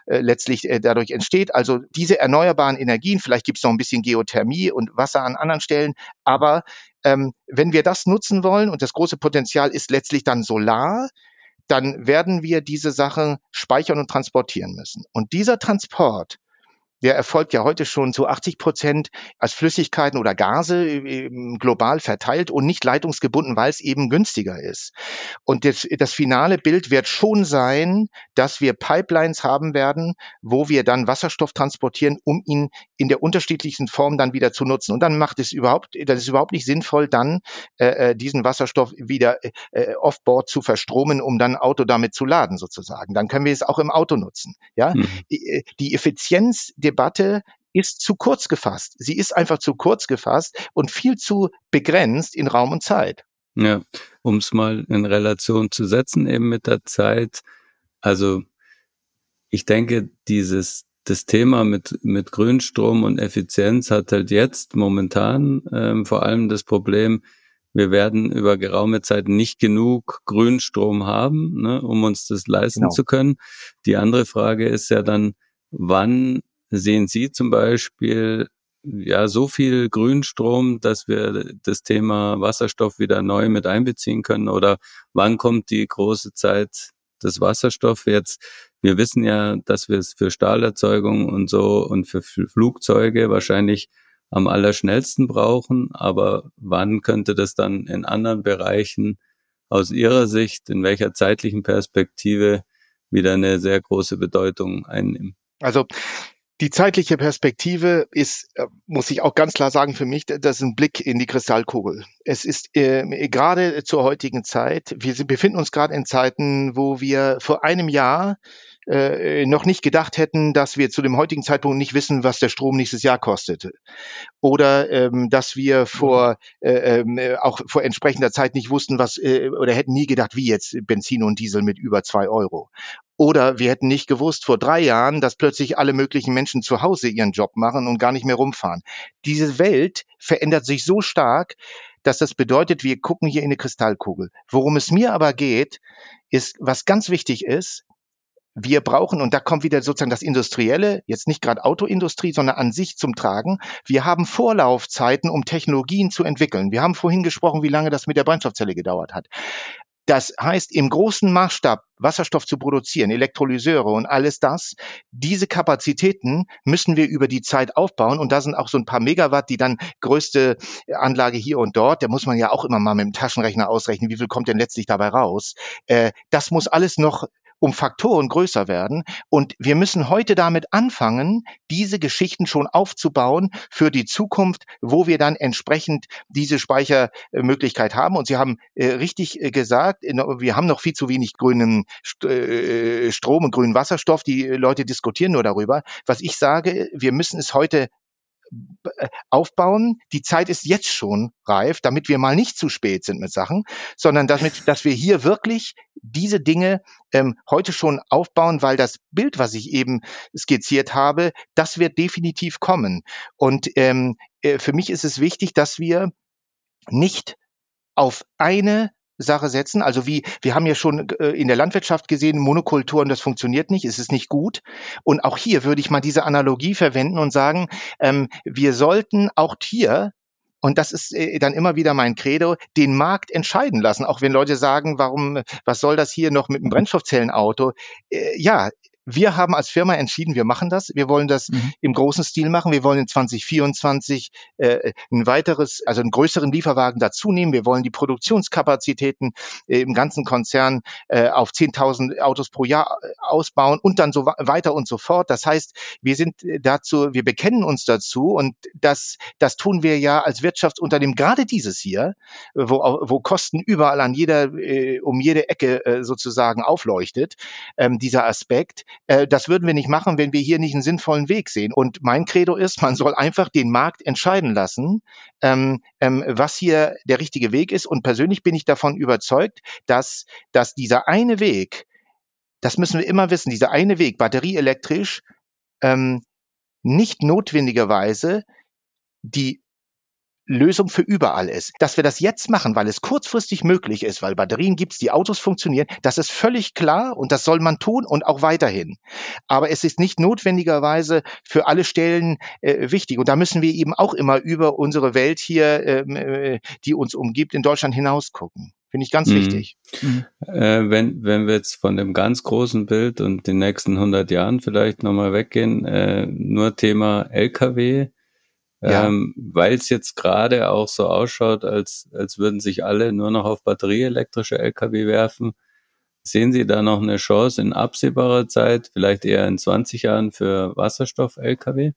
äh, letztlich äh, dadurch entsteht. Also diese erneuerbaren Energien, vielleicht gibt es noch ein bisschen Geothermie und Wasser an anderen Stellen, aber ähm, wenn wir das nutzen wollen und das große Potenzial ist letztlich dann Solar, dann werden wir diese Sachen speichern und transportieren müssen. Und dieser Transport der erfolgt ja heute schon zu 80 Prozent als Flüssigkeiten oder Gase äh, global verteilt und nicht leitungsgebunden, weil es eben günstiger ist. Und das, das finale Bild wird schon sein, dass wir Pipelines haben werden, wo wir dann Wasserstoff transportieren, um ihn in der unterschiedlichsten Form dann wieder zu nutzen. Und dann macht es überhaupt, das ist überhaupt nicht sinnvoll, dann äh, äh diesen Wasserstoff wieder äh, offboard zu verstromen, um dann Auto damit zu laden sozusagen. Dann können wir es auch im Auto nutzen. Ja, die, die Effizienz der Debatte ist zu kurz gefasst. Sie ist einfach zu kurz gefasst und viel zu begrenzt in Raum und Zeit. Ja, um es mal in Relation zu setzen, eben mit der Zeit. Also ich denke, dieses das Thema mit mit Grünstrom und Effizienz hat halt jetzt momentan ähm, vor allem das Problem, wir werden über geraume Zeit nicht genug Grünstrom haben, ne, um uns das leisten genau. zu können. Die andere Frage ist ja dann, wann Sehen Sie zum Beispiel ja so viel Grünstrom, dass wir das Thema Wasserstoff wieder neu mit einbeziehen können? Oder wann kommt die große Zeit des Wasserstoffs jetzt? Wir wissen ja, dass wir es für Stahlerzeugung und so und für Flugzeuge wahrscheinlich am allerschnellsten brauchen. Aber wann könnte das dann in anderen Bereichen aus Ihrer Sicht, in welcher zeitlichen Perspektive wieder eine sehr große Bedeutung einnehmen? Also die zeitliche Perspektive ist, äh, muss ich auch ganz klar sagen für mich, das ist ein Blick in die Kristallkugel. Es ist äh, gerade zur heutigen Zeit, wir befinden uns gerade in Zeiten, wo wir vor einem Jahr äh, noch nicht gedacht hätten, dass wir zu dem heutigen Zeitpunkt nicht wissen, was der Strom nächstes Jahr kostete. Oder ähm, dass wir vor äh, äh, auch vor entsprechender Zeit nicht wussten, was äh, oder hätten nie gedacht, wie jetzt Benzin und Diesel mit über zwei Euro. Oder wir hätten nicht gewusst vor drei Jahren, dass plötzlich alle möglichen Menschen zu Hause ihren Job machen und gar nicht mehr rumfahren. Diese Welt verändert sich so stark, dass das bedeutet, wir gucken hier in eine Kristallkugel. Worum es mir aber geht, ist, was ganz wichtig ist, wir brauchen, und da kommt wieder sozusagen das Industrielle, jetzt nicht gerade Autoindustrie, sondern an sich zum Tragen. Wir haben Vorlaufzeiten, um Technologien zu entwickeln. Wir haben vorhin gesprochen, wie lange das mit der Brennstoffzelle gedauert hat. Das heißt, im großen Maßstab Wasserstoff zu produzieren, Elektrolyseure und alles das, diese Kapazitäten müssen wir über die Zeit aufbauen. Und da sind auch so ein paar Megawatt, die dann größte Anlage hier und dort, da muss man ja auch immer mal mit dem Taschenrechner ausrechnen, wie viel kommt denn letztlich dabei raus. Äh, das muss alles noch um Faktoren größer werden. Und wir müssen heute damit anfangen, diese Geschichten schon aufzubauen für die Zukunft, wo wir dann entsprechend diese Speichermöglichkeit haben. Und Sie haben äh, richtig äh, gesagt, wir haben noch viel zu wenig grünen äh, Strom und grünen Wasserstoff. Die Leute diskutieren nur darüber. Was ich sage, wir müssen es heute äh, aufbauen. Die Zeit ist jetzt schon reif, damit wir mal nicht zu spät sind mit Sachen, sondern damit, dass wir hier wirklich diese Dinge ähm, heute schon aufbauen, weil das Bild, was ich eben skizziert habe, das wird definitiv kommen. Und ähm, äh, für mich ist es wichtig, dass wir nicht auf eine Sache setzen. Also wie, wir haben ja schon äh, in der Landwirtschaft gesehen, Monokulturen, das funktioniert nicht, es ist nicht gut. Und auch hier würde ich mal diese Analogie verwenden und sagen, ähm, wir sollten auch hier und das ist äh, dann immer wieder mein Credo, den Markt entscheiden lassen. Auch wenn Leute sagen, warum, was soll das hier noch mit einem Brennstoffzellenauto? Äh, ja, wir haben als Firma entschieden, wir machen das. Wir wollen das mhm. im großen Stil machen. Wir wollen in 2024 äh, ein weiteres, also einen größeren Lieferwagen dazu nehmen. Wir wollen die Produktionskapazitäten äh, im ganzen Konzern äh, auf 10.000 Autos pro Jahr äh, ausbauen und dann so weiter und so fort. Das heißt, wir sind äh, dazu, wir bekennen uns dazu und das, das tun wir ja als Wirtschaftsunternehmen gerade dieses hier, wo, wo Kosten überall an jeder, äh, um jede Ecke äh, sozusagen aufleuchtet, ähm, dieser Aspekt äh, das würden wir nicht machen, wenn wir hier nicht einen sinnvollen Weg sehen. Und mein Credo ist, man soll einfach den Markt entscheiden lassen, ähm, ähm, was hier der richtige Weg ist. Und persönlich bin ich davon überzeugt, dass, dass dieser eine Weg, das müssen wir immer wissen, dieser eine Weg, batterieelektrisch, ähm, nicht notwendigerweise die Lösung für überall ist. Dass wir das jetzt machen, weil es kurzfristig möglich ist, weil Batterien gibt's, die Autos funktionieren, das ist völlig klar und das soll man tun und auch weiterhin. Aber es ist nicht notwendigerweise für alle Stellen äh, wichtig. Und da müssen wir eben auch immer über unsere Welt hier, ähm, äh, die uns umgibt, in Deutschland hinaus gucken. Finde ich ganz mhm. wichtig. Mhm. Äh, wenn, wenn wir jetzt von dem ganz großen Bild und den nächsten 100 Jahren vielleicht nochmal weggehen, äh, nur Thema LKW, ja. Ähm, Weil es jetzt gerade auch so ausschaut, als, als würden sich alle nur noch auf batterieelektrische Lkw werfen. Sehen Sie da noch eine Chance in absehbarer Zeit, vielleicht eher in 20 Jahren für Wasserstoff-Lkw?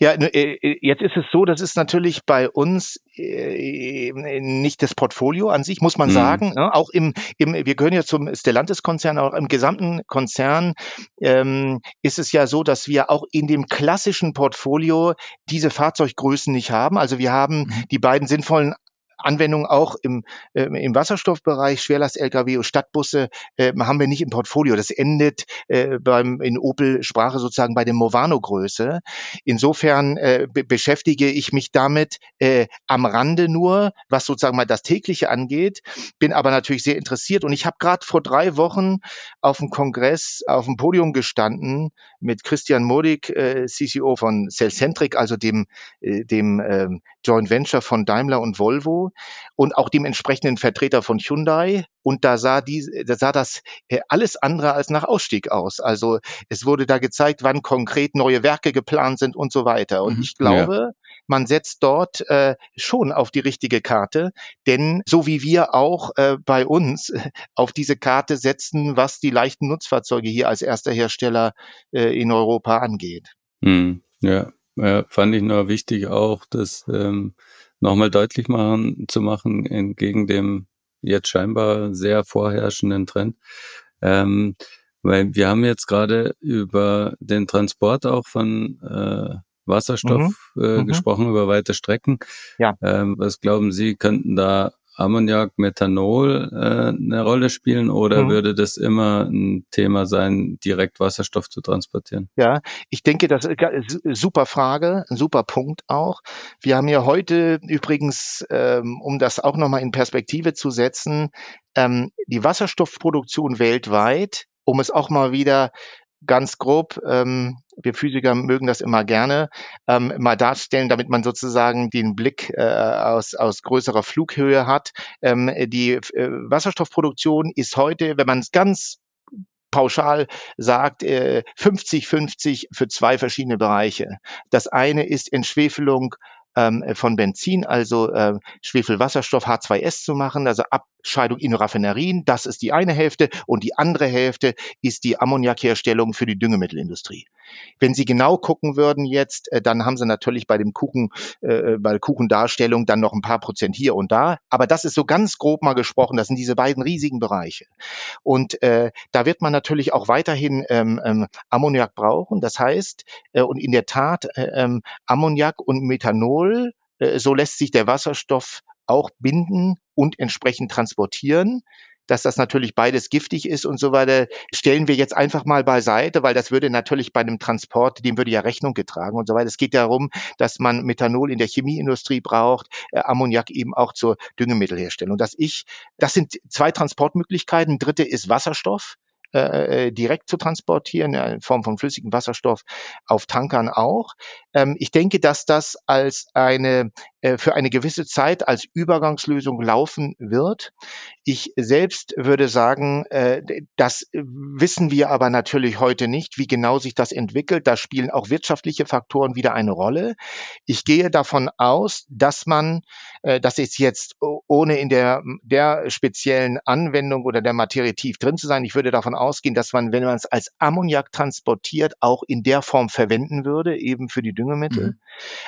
Ja, äh, äh, jetzt ist es so, das ist natürlich bei uns äh, nicht das Portfolio an sich, muss man mhm. sagen. Ne? Auch im, im, wir gehören ja zum Stellantis-Konzern, auch im gesamten Konzern ähm, ist es ja so, dass wir auch in dem klassischen Portfolio diese Fahrzeuggrößen nicht haben. Also wir haben mhm. die beiden sinnvollen Anwendung auch im, äh, im Wasserstoffbereich, Schwerlast-Lkw und Stadtbusse äh, haben wir nicht im Portfolio. Das endet äh, beim in Opel-Sprache sozusagen bei der Movano-Größe. Insofern äh, be beschäftige ich mich damit äh, am Rande nur, was sozusagen mal das tägliche angeht, bin aber natürlich sehr interessiert und ich habe gerade vor drei Wochen auf dem Kongress auf dem Podium gestanden mit Christian Modig, äh, CCO von Cellcentric, also dem, äh, dem äh, Joint Venture von Daimler und Volvo und auch dem entsprechenden Vertreter von Hyundai. Und da sah, die, da sah das äh, alles andere als nach Ausstieg aus. Also es wurde da gezeigt, wann konkret neue Werke geplant sind und so weiter. Und mhm, ich glaube, ja. man setzt dort äh, schon auf die richtige Karte, denn so wie wir auch äh, bei uns äh, auf diese Karte setzen, was die leichten Nutzfahrzeuge hier als erster Hersteller äh, in Europa angeht. Mhm, ja, ja, fand ich nur wichtig auch, das ähm, nochmal deutlich machen, zu machen, entgegen dem jetzt scheinbar sehr vorherrschenden Trend. Ähm, weil wir haben jetzt gerade über den Transport auch von äh, Wasserstoff mhm. Äh, mhm. gesprochen, über weite Strecken. Ja. Ähm, was glauben Sie, könnten da Ammoniak, Methanol äh, eine Rolle spielen oder mhm. würde das immer ein Thema sein, direkt Wasserstoff zu transportieren? Ja, ich denke, das ist eine super Frage, ein super Punkt auch. Wir haben ja heute übrigens, ähm, um das auch nochmal in Perspektive zu setzen, ähm, die Wasserstoffproduktion weltweit, um es auch mal wieder ganz grob, ähm, wir Physiker mögen das immer gerne, ähm, mal darstellen, damit man sozusagen den Blick äh, aus, aus größerer Flughöhe hat. Ähm, die äh, Wasserstoffproduktion ist heute, wenn man es ganz pauschal sagt, 50-50 äh, für zwei verschiedene Bereiche. Das eine ist Entschwefelung ähm, von Benzin, also äh, Schwefelwasserstoff H2S zu machen, also ab Scheidung in Raffinerien, das ist die eine Hälfte und die andere Hälfte ist die Ammoniakherstellung für die Düngemittelindustrie. Wenn Sie genau gucken würden jetzt, äh, dann haben Sie natürlich bei dem Kuchen, äh, bei der Kuchendarstellung dann noch ein paar Prozent hier und da. Aber das ist so ganz grob mal gesprochen, das sind diese beiden riesigen Bereiche. Und äh, da wird man natürlich auch weiterhin ähm, ähm, Ammoniak brauchen. Das heißt, äh, und in der Tat, äh, ähm, Ammoniak und Methanol, äh, so lässt sich der Wasserstoff auch binden und entsprechend transportieren dass das natürlich beides giftig ist und so weiter, stellen wir jetzt einfach mal beiseite, weil das würde natürlich bei einem Transport, dem würde ja Rechnung getragen und so weiter. Es geht darum, dass man Methanol in der Chemieindustrie braucht, äh, Ammoniak eben auch zur Düngemittelherstellung. Dass ich, das sind zwei Transportmöglichkeiten. Dritte ist Wasserstoff. Äh, äh, direkt zu transportieren, in Form von flüssigem Wasserstoff auf Tankern auch. Ähm, ich denke, dass das als eine für eine gewisse Zeit als Übergangslösung laufen wird. Ich selbst würde sagen, äh, das wissen wir aber natürlich heute nicht, wie genau sich das entwickelt. Da spielen auch wirtschaftliche Faktoren wieder eine Rolle. Ich gehe davon aus, dass man, äh, das ist jetzt ohne in der, der speziellen Anwendung oder der Materie tief drin zu sein, ich würde davon ausgehen, dass man, wenn man es als Ammoniak transportiert, auch in der Form verwenden würde, eben für die Düngemittel. Mhm.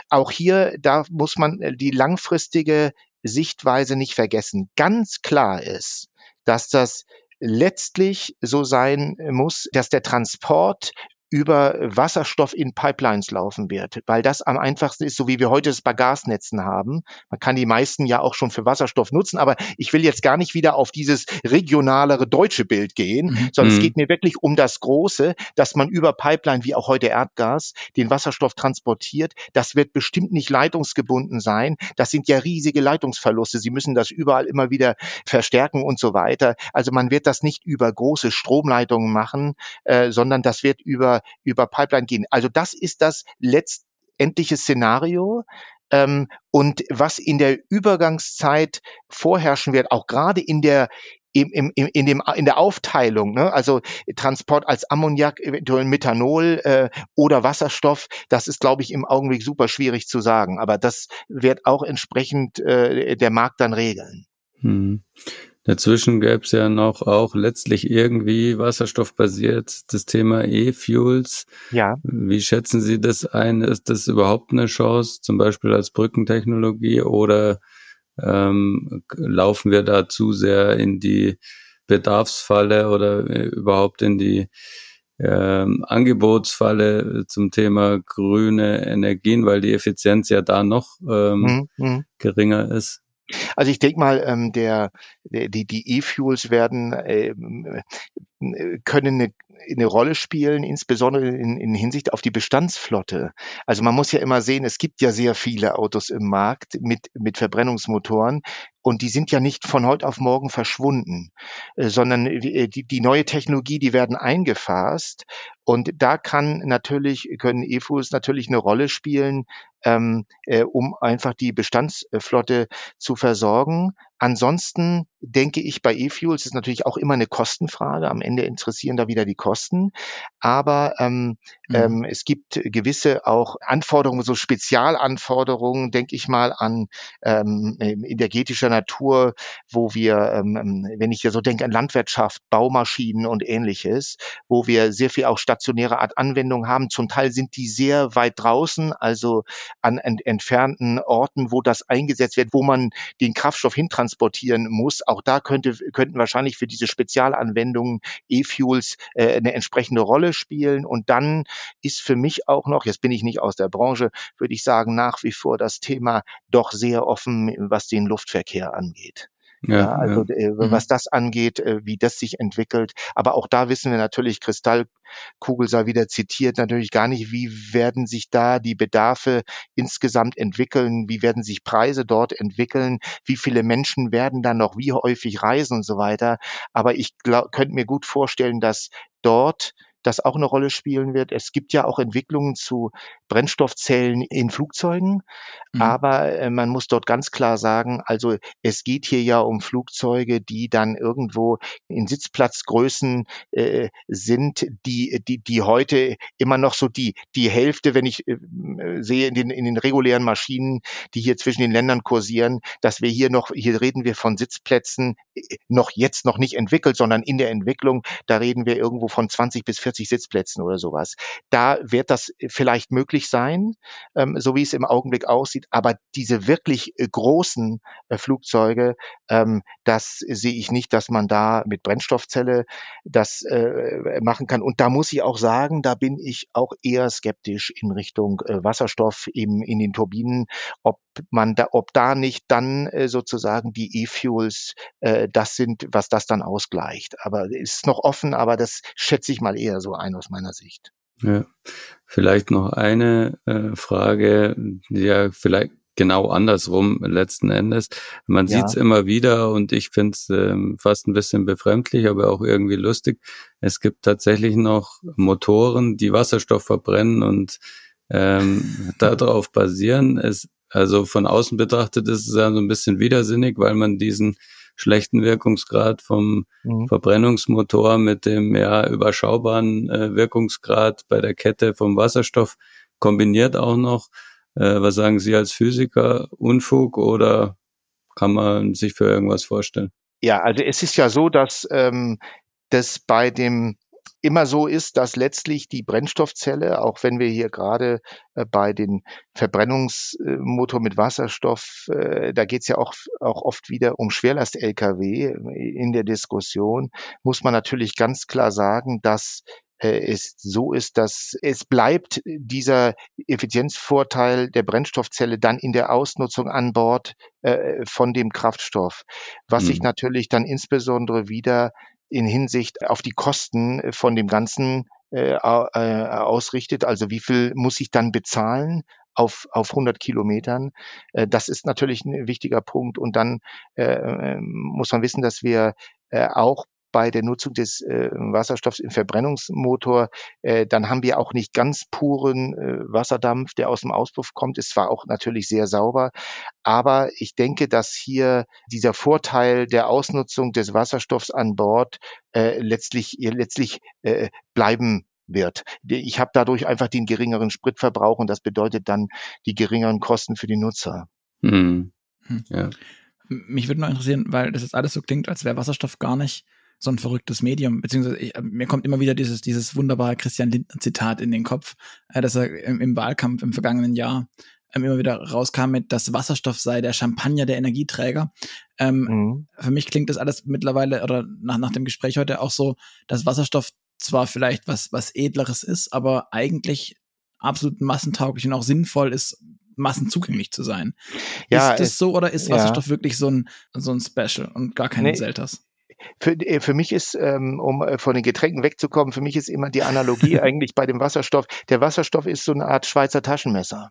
Auch hier, da muss man äh, die langfristige Sichtweise nicht vergessen. Ganz klar ist, dass das letztlich so sein muss, dass der Transport über Wasserstoff in Pipelines laufen wird, weil das am einfachsten ist, so wie wir heute es bei Gasnetzen haben. Man kann die meisten ja auch schon für Wasserstoff nutzen, aber ich will jetzt gar nicht wieder auf dieses regionalere deutsche Bild gehen, mhm. sondern mhm. es geht mir wirklich um das Große, dass man über Pipeline, wie auch heute Erdgas, den Wasserstoff transportiert. Das wird bestimmt nicht leitungsgebunden sein. Das sind ja riesige Leitungsverluste. Sie müssen das überall immer wieder verstärken und so weiter. Also man wird das nicht über große Stromleitungen machen, äh, sondern das wird über über, Pipeline gehen. Also das ist das letztendliche Szenario. Ähm, und was in der Übergangszeit vorherrschen wird, auch gerade in der im, im, in, dem, in der Aufteilung, ne? also Transport als Ammoniak, eventuell Methanol äh, oder Wasserstoff, das ist, glaube ich, im Augenblick super schwierig zu sagen. Aber das wird auch entsprechend äh, der Markt dann regeln. Hm. Dazwischen gäbe es ja noch auch letztlich irgendwie wasserstoffbasiert das Thema E-Fuels. Ja. Wie schätzen Sie das ein? Ist das überhaupt eine Chance, zum Beispiel als Brückentechnologie oder ähm, laufen wir da zu sehr in die Bedarfsfalle oder äh, überhaupt in die ähm, Angebotsfalle zum Thema grüne Energien, weil die Effizienz ja da noch ähm, mhm. mhm. geringer ist? Also ich denke mal, ähm, der, der, die, die E-Fuels werden ähm, können eine, eine Rolle spielen, insbesondere in, in Hinsicht auf die Bestandsflotte. Also man muss ja immer sehen, es gibt ja sehr viele Autos im Markt mit, mit Verbrennungsmotoren und die sind ja nicht von heute auf morgen verschwunden, äh, sondern äh, die, die neue Technologie, die werden eingefasst und da kann natürlich, können E-Fuels natürlich eine Rolle spielen, ähm, äh, um einfach die Bestandsflotte zu versorgen. Ansonsten denke ich, bei E-Fuels ist natürlich auch immer eine Kostenfrage. Am Ende interessieren da wieder die Kosten. Aber ähm, mhm. ähm, es gibt gewisse auch Anforderungen, so Spezialanforderungen, denke ich mal an ähm, energetischer Natur, wo wir, ähm, ähm, wenn ich ja so denke an Landwirtschaft, Baumaschinen und ähnliches, wo wir sehr viel auch stationäre Art Anwendung haben. Zum Teil sind die sehr weit draußen, also an ent entfernten Orten, wo das eingesetzt wird, wo man den Kraftstoff hintransportiert transportieren muss. Auch da könnte, könnten wahrscheinlich für diese Spezialanwendungen E-Fuels äh, eine entsprechende Rolle spielen. Und dann ist für mich auch noch, jetzt bin ich nicht aus der Branche, würde ich sagen, nach wie vor das Thema doch sehr offen, was den Luftverkehr angeht. Ja, ja, also ja. Äh, mhm. was das angeht, äh, wie das sich entwickelt. Aber auch da wissen wir natürlich, Kristallkugel sei wieder zitiert, natürlich gar nicht, wie werden sich da die Bedarfe insgesamt entwickeln, wie werden sich Preise dort entwickeln, wie viele Menschen werden dann noch wie häufig reisen und so weiter. Aber ich könnte mir gut vorstellen, dass dort das auch eine Rolle spielen wird. Es gibt ja auch Entwicklungen zu Brennstoffzellen in Flugzeugen, mhm. aber äh, man muss dort ganz klar sagen, also es geht hier ja um Flugzeuge, die dann irgendwo in Sitzplatzgrößen äh, sind, die, die, die heute immer noch so die, die Hälfte, wenn ich äh, sehe in den, in den regulären Maschinen, die hier zwischen den Ländern kursieren, dass wir hier noch, hier reden wir von Sitzplätzen, äh, noch jetzt noch nicht entwickelt, sondern in der Entwicklung, da reden wir irgendwo von 20 bis 40 Sitzplätzen oder sowas. Da wird das vielleicht möglich sein, ähm, so wie es im Augenblick aussieht, aber diese wirklich äh, großen äh, Flugzeuge, ähm, das sehe ich nicht, dass man da mit Brennstoffzelle das äh, machen kann. Und da muss ich auch sagen, da bin ich auch eher skeptisch in Richtung äh, Wasserstoff eben in den Turbinen, ob man da, ob da nicht dann äh, sozusagen die E-Fuels äh, das sind, was das dann ausgleicht. Aber ist noch offen, aber das schätze ich mal eher so ein aus meiner Sicht. Ja, vielleicht noch eine äh, Frage, die ja vielleicht genau andersrum letzten Endes. Man ja. sieht es immer wieder und ich finde es ähm, fast ein bisschen befremdlich, aber auch irgendwie lustig. Es gibt tatsächlich noch Motoren, die Wasserstoff verbrennen und ähm, darauf basieren. Es, also von außen betrachtet ist es ja so ein bisschen widersinnig, weil man diesen schlechten Wirkungsgrad vom mhm. Verbrennungsmotor mit dem ja überschaubaren äh, Wirkungsgrad bei der Kette vom Wasserstoff kombiniert auch noch. Äh, was sagen Sie als Physiker? Unfug oder kann man sich für irgendwas vorstellen? Ja, also es ist ja so, dass ähm, das bei dem immer so ist, dass letztlich die Brennstoffzelle, auch wenn wir hier gerade äh, bei den Verbrennungsmotor mit Wasserstoff, äh, da geht es ja auch, auch oft wieder um Schwerlast-Lkw in der Diskussion, muss man natürlich ganz klar sagen, dass äh, es so ist, dass es bleibt dieser Effizienzvorteil der Brennstoffzelle dann in der Ausnutzung an Bord äh, von dem Kraftstoff, was mhm. sich natürlich dann insbesondere wieder in Hinsicht auf die Kosten von dem Ganzen äh, äh, ausrichtet. Also wie viel muss ich dann bezahlen auf, auf 100 Kilometern? Äh, das ist natürlich ein wichtiger Punkt. Und dann äh, ähm, muss man wissen, dass wir äh, auch bei der Nutzung des äh, Wasserstoffs im Verbrennungsmotor, äh, dann haben wir auch nicht ganz puren äh, Wasserdampf, der aus dem Auspuff kommt. Ist zwar auch natürlich sehr sauber, aber ich denke, dass hier dieser Vorteil der Ausnutzung des Wasserstoffs an Bord äh, letztlich, letztlich äh, bleiben wird. Ich habe dadurch einfach den geringeren Spritverbrauch und das bedeutet dann die geringeren Kosten für die Nutzer. Hm. Hm. Ja. Mich würde noch interessieren, weil das jetzt alles so klingt, als wäre Wasserstoff gar nicht so ein verrücktes Medium, beziehungsweise ich, äh, mir kommt immer wieder dieses, dieses wunderbare Christian Lindner-Zitat in den Kopf, äh, dass er im, im, Wahlkampf im vergangenen Jahr ähm, immer wieder rauskam mit, dass Wasserstoff sei der Champagner der Energieträger. Ähm, mhm. Für mich klingt das alles mittlerweile oder nach, nach dem Gespräch heute auch so, dass Wasserstoff zwar vielleicht was, was Edleres ist, aber eigentlich absolut massentauglich und auch sinnvoll ist, massenzugänglich zu sein. Ja, ist das so oder ist Wasserstoff ja. wirklich so ein, so ein Special und gar kein nee, Selters? Für, äh, für mich ist, ähm, um äh, von den Getränken wegzukommen, für mich ist immer die Analogie eigentlich bei dem Wasserstoff. Der Wasserstoff ist so eine Art Schweizer Taschenmesser.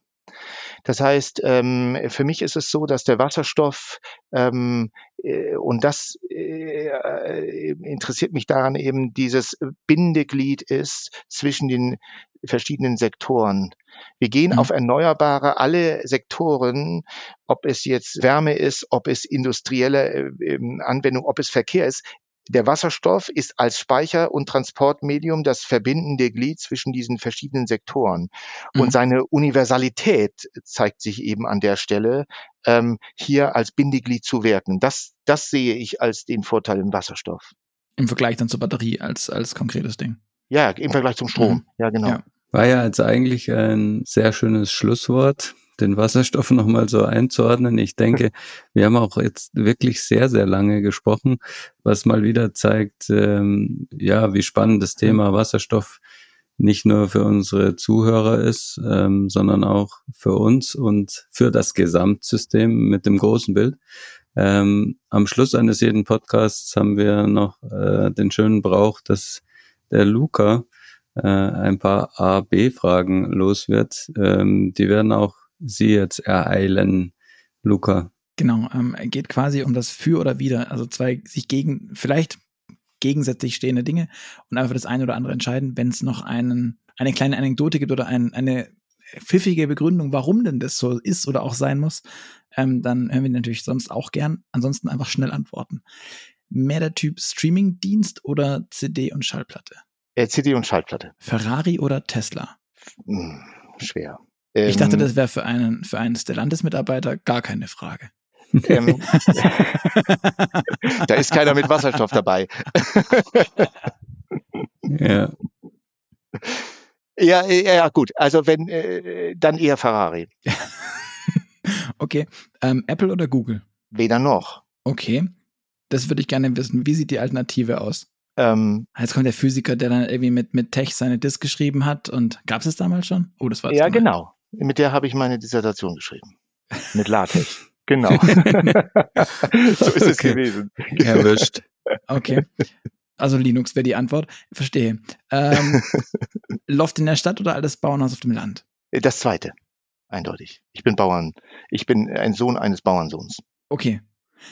Das heißt, ähm, für mich ist es so, dass der Wasserstoff ähm, äh, und das äh, interessiert mich daran eben dieses Bindeglied ist zwischen den verschiedenen Sektoren. Wir gehen mhm. auf Erneuerbare, alle Sektoren, ob es jetzt Wärme ist, ob es industrielle äh, Anwendung, ob es Verkehr ist. Der Wasserstoff ist als Speicher- und Transportmedium das verbindende Glied zwischen diesen verschiedenen Sektoren. Mhm. Und seine Universalität zeigt sich eben an der Stelle, ähm, hier als Bindeglied zu wirken. Das, das sehe ich als den Vorteil im Wasserstoff. Im Vergleich dann zur Batterie als, als konkretes Ding. Ja, im Vergleich zum Strom. Mhm. Ja, genau. Ja. War ja jetzt eigentlich ein sehr schönes Schlusswort, den Wasserstoff nochmal so einzuordnen. Ich denke, wir haben auch jetzt wirklich sehr, sehr lange gesprochen, was mal wieder zeigt, ähm, ja, wie spannend das Thema Wasserstoff nicht nur für unsere Zuhörer ist, ähm, sondern auch für uns und für das Gesamtsystem mit dem großen Bild. Ähm, am Schluss eines jeden Podcasts haben wir noch äh, den schönen Brauch, dass der Luca äh, ein paar A-B-Fragen los wird. Ähm, die werden auch Sie jetzt ereilen, Luca. Genau, ähm, geht quasi um das Für oder Wider, also zwei sich gegen, vielleicht gegensätzlich stehende Dinge und einfach das eine oder andere entscheiden, wenn es noch einen, eine kleine Anekdote gibt oder ein, eine pfiffige Begründung, warum denn das so ist oder auch sein muss, ähm, dann hören wir natürlich sonst auch gern. Ansonsten einfach schnell antworten. Mehr der Typ Streaming-Dienst oder CD und Schallplatte? Äh, CD und Schallplatte. Ferrari oder Tesla? Hm, schwer. ich dachte, ähm, das wäre für einen, für einen Stellantis-Mitarbeiter gar keine Frage. Ähm, da ist keiner mit Wasserstoff dabei. ja. Ja, ja, gut. Also wenn, äh, dann eher Ferrari. okay. Ähm, Apple oder Google? Weder noch. Okay. Das würde ich gerne wissen. Wie sieht die Alternative aus? Ähm, Jetzt kommt der Physiker, der dann irgendwie mit, mit Tech seine Disk geschrieben hat. Und gab es das damals schon? Oh, das war Ja, genau. Mit der habe ich meine Dissertation geschrieben. Mit LaTeX. genau. so ist es gewesen. Erwischt. Okay. Also Linux wäre die Antwort. Verstehe. Ähm, Loft in der Stadt oder alles Bauernhaus auf dem Land? Das zweite. Eindeutig. Ich bin Bauern. Ich bin ein Sohn eines Bauernsohns. Okay.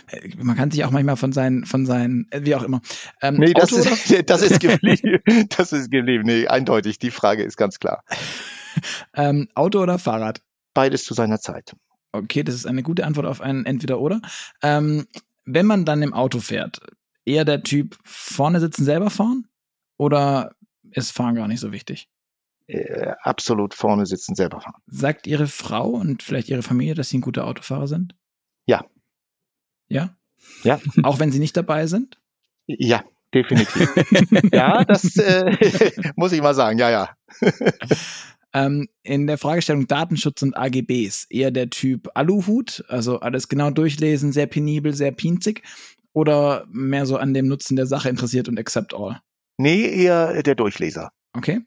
Äh, man kann sich auch manchmal von seinen, von seinen, äh, wie auch immer. Ähm, nee, das ist, das ist geblieben. das ist geblieben. Nee, eindeutig. Die Frage ist ganz klar. ähm, Auto oder Fahrrad? Beides zu seiner Zeit. Okay, das ist eine gute Antwort auf ein Entweder-Oder. Ähm, wenn man dann im Auto fährt, eher der Typ vorne sitzen, selber fahren? Oder ist Fahren gar nicht so wichtig? Äh, absolut vorne sitzen, selber fahren. Sagt Ihre Frau und vielleicht Ihre Familie, dass Sie ein guter Autofahrer sind? Ja. Ja? Ja. Auch wenn Sie nicht dabei sind? Ja, definitiv. ja, das äh, muss ich mal sagen, ja, ja. ähm, in der Fragestellung Datenschutz und AGBs eher der Typ Aluhut, also alles genau durchlesen, sehr penibel, sehr pinzig, oder mehr so an dem Nutzen der Sache interessiert und accept all? Nee, eher der Durchleser. Okay.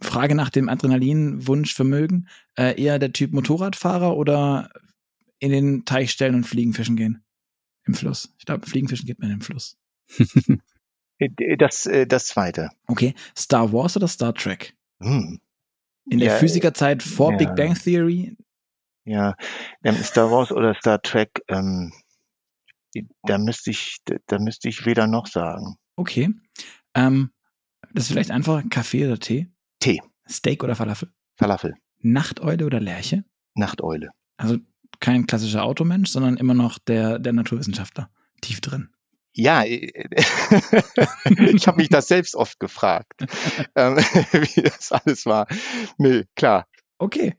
Frage nach dem Adrenalin, Wunsch, Vermögen. Äh, eher der Typ Motorradfahrer oder in den Teich stellen und Fliegen fischen gehen? Im Fluss. Ich glaube, Fliegen fischen geht man im Fluss. Äh, das, äh, das zweite. Okay. Star Wars oder Star Trek? Hm. In der ja, Physikerzeit vor ja. Big Bang Theory? Ja, Star Wars oder Star Trek, ähm, da müsste ich, da müsste ich weder noch sagen. Okay. Ähm, das ist vielleicht einfach Kaffee oder Tee? Tee. Steak oder Falafel? Falafel. Nachteule oder Lerche? Nachteule. Also kein klassischer Automensch, sondern immer noch der, der Naturwissenschaftler. Tief drin. Ja, äh, ich habe mich das selbst oft gefragt, ähm, wie das alles war. Nee, klar. Okay.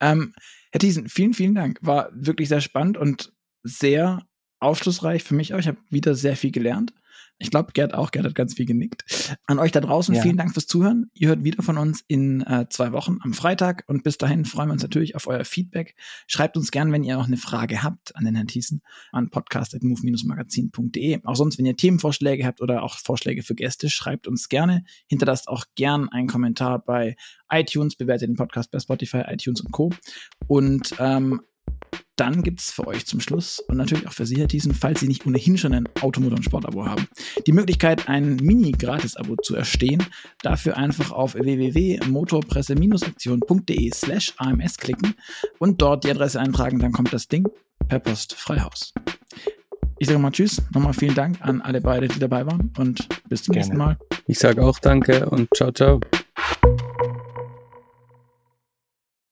Ähm, Herr Thiesen, vielen, vielen Dank. War wirklich sehr spannend und sehr aufschlussreich für mich auch. Ich habe wieder sehr viel gelernt. Ich glaube, Gerd auch. Gerd hat ganz viel genickt. An euch da draußen, ja. vielen Dank fürs Zuhören. Ihr hört wieder von uns in äh, zwei Wochen am Freitag. Und bis dahin freuen wir uns natürlich auf euer Feedback. Schreibt uns gern, wenn ihr noch eine Frage habt an den Herrn Thiessen, an podcast.move-magazin.de. Auch sonst, wenn ihr Themenvorschläge habt oder auch Vorschläge für Gäste, schreibt uns gerne. Hinterlasst auch gern einen Kommentar bei iTunes, bewertet den Podcast bei Spotify, iTunes und Co. Und ähm, dann gibt es für euch zum Schluss und natürlich auch für Sie, Herr Thiessen, falls Sie nicht ohnehin schon ein Automotor- und Sportabo haben, die Möglichkeit, ein Mini-Gratis-Abo zu erstehen. Dafür einfach auf www.motorpresse-aktion.de slash AMS klicken und dort die Adresse eintragen, dann kommt das Ding per Post frei Haus. Ich sage mal Tschüss, nochmal vielen Dank an alle beide, die dabei waren und bis zum Gerne. nächsten Mal. Ich sage auch Danke und ciao, ciao.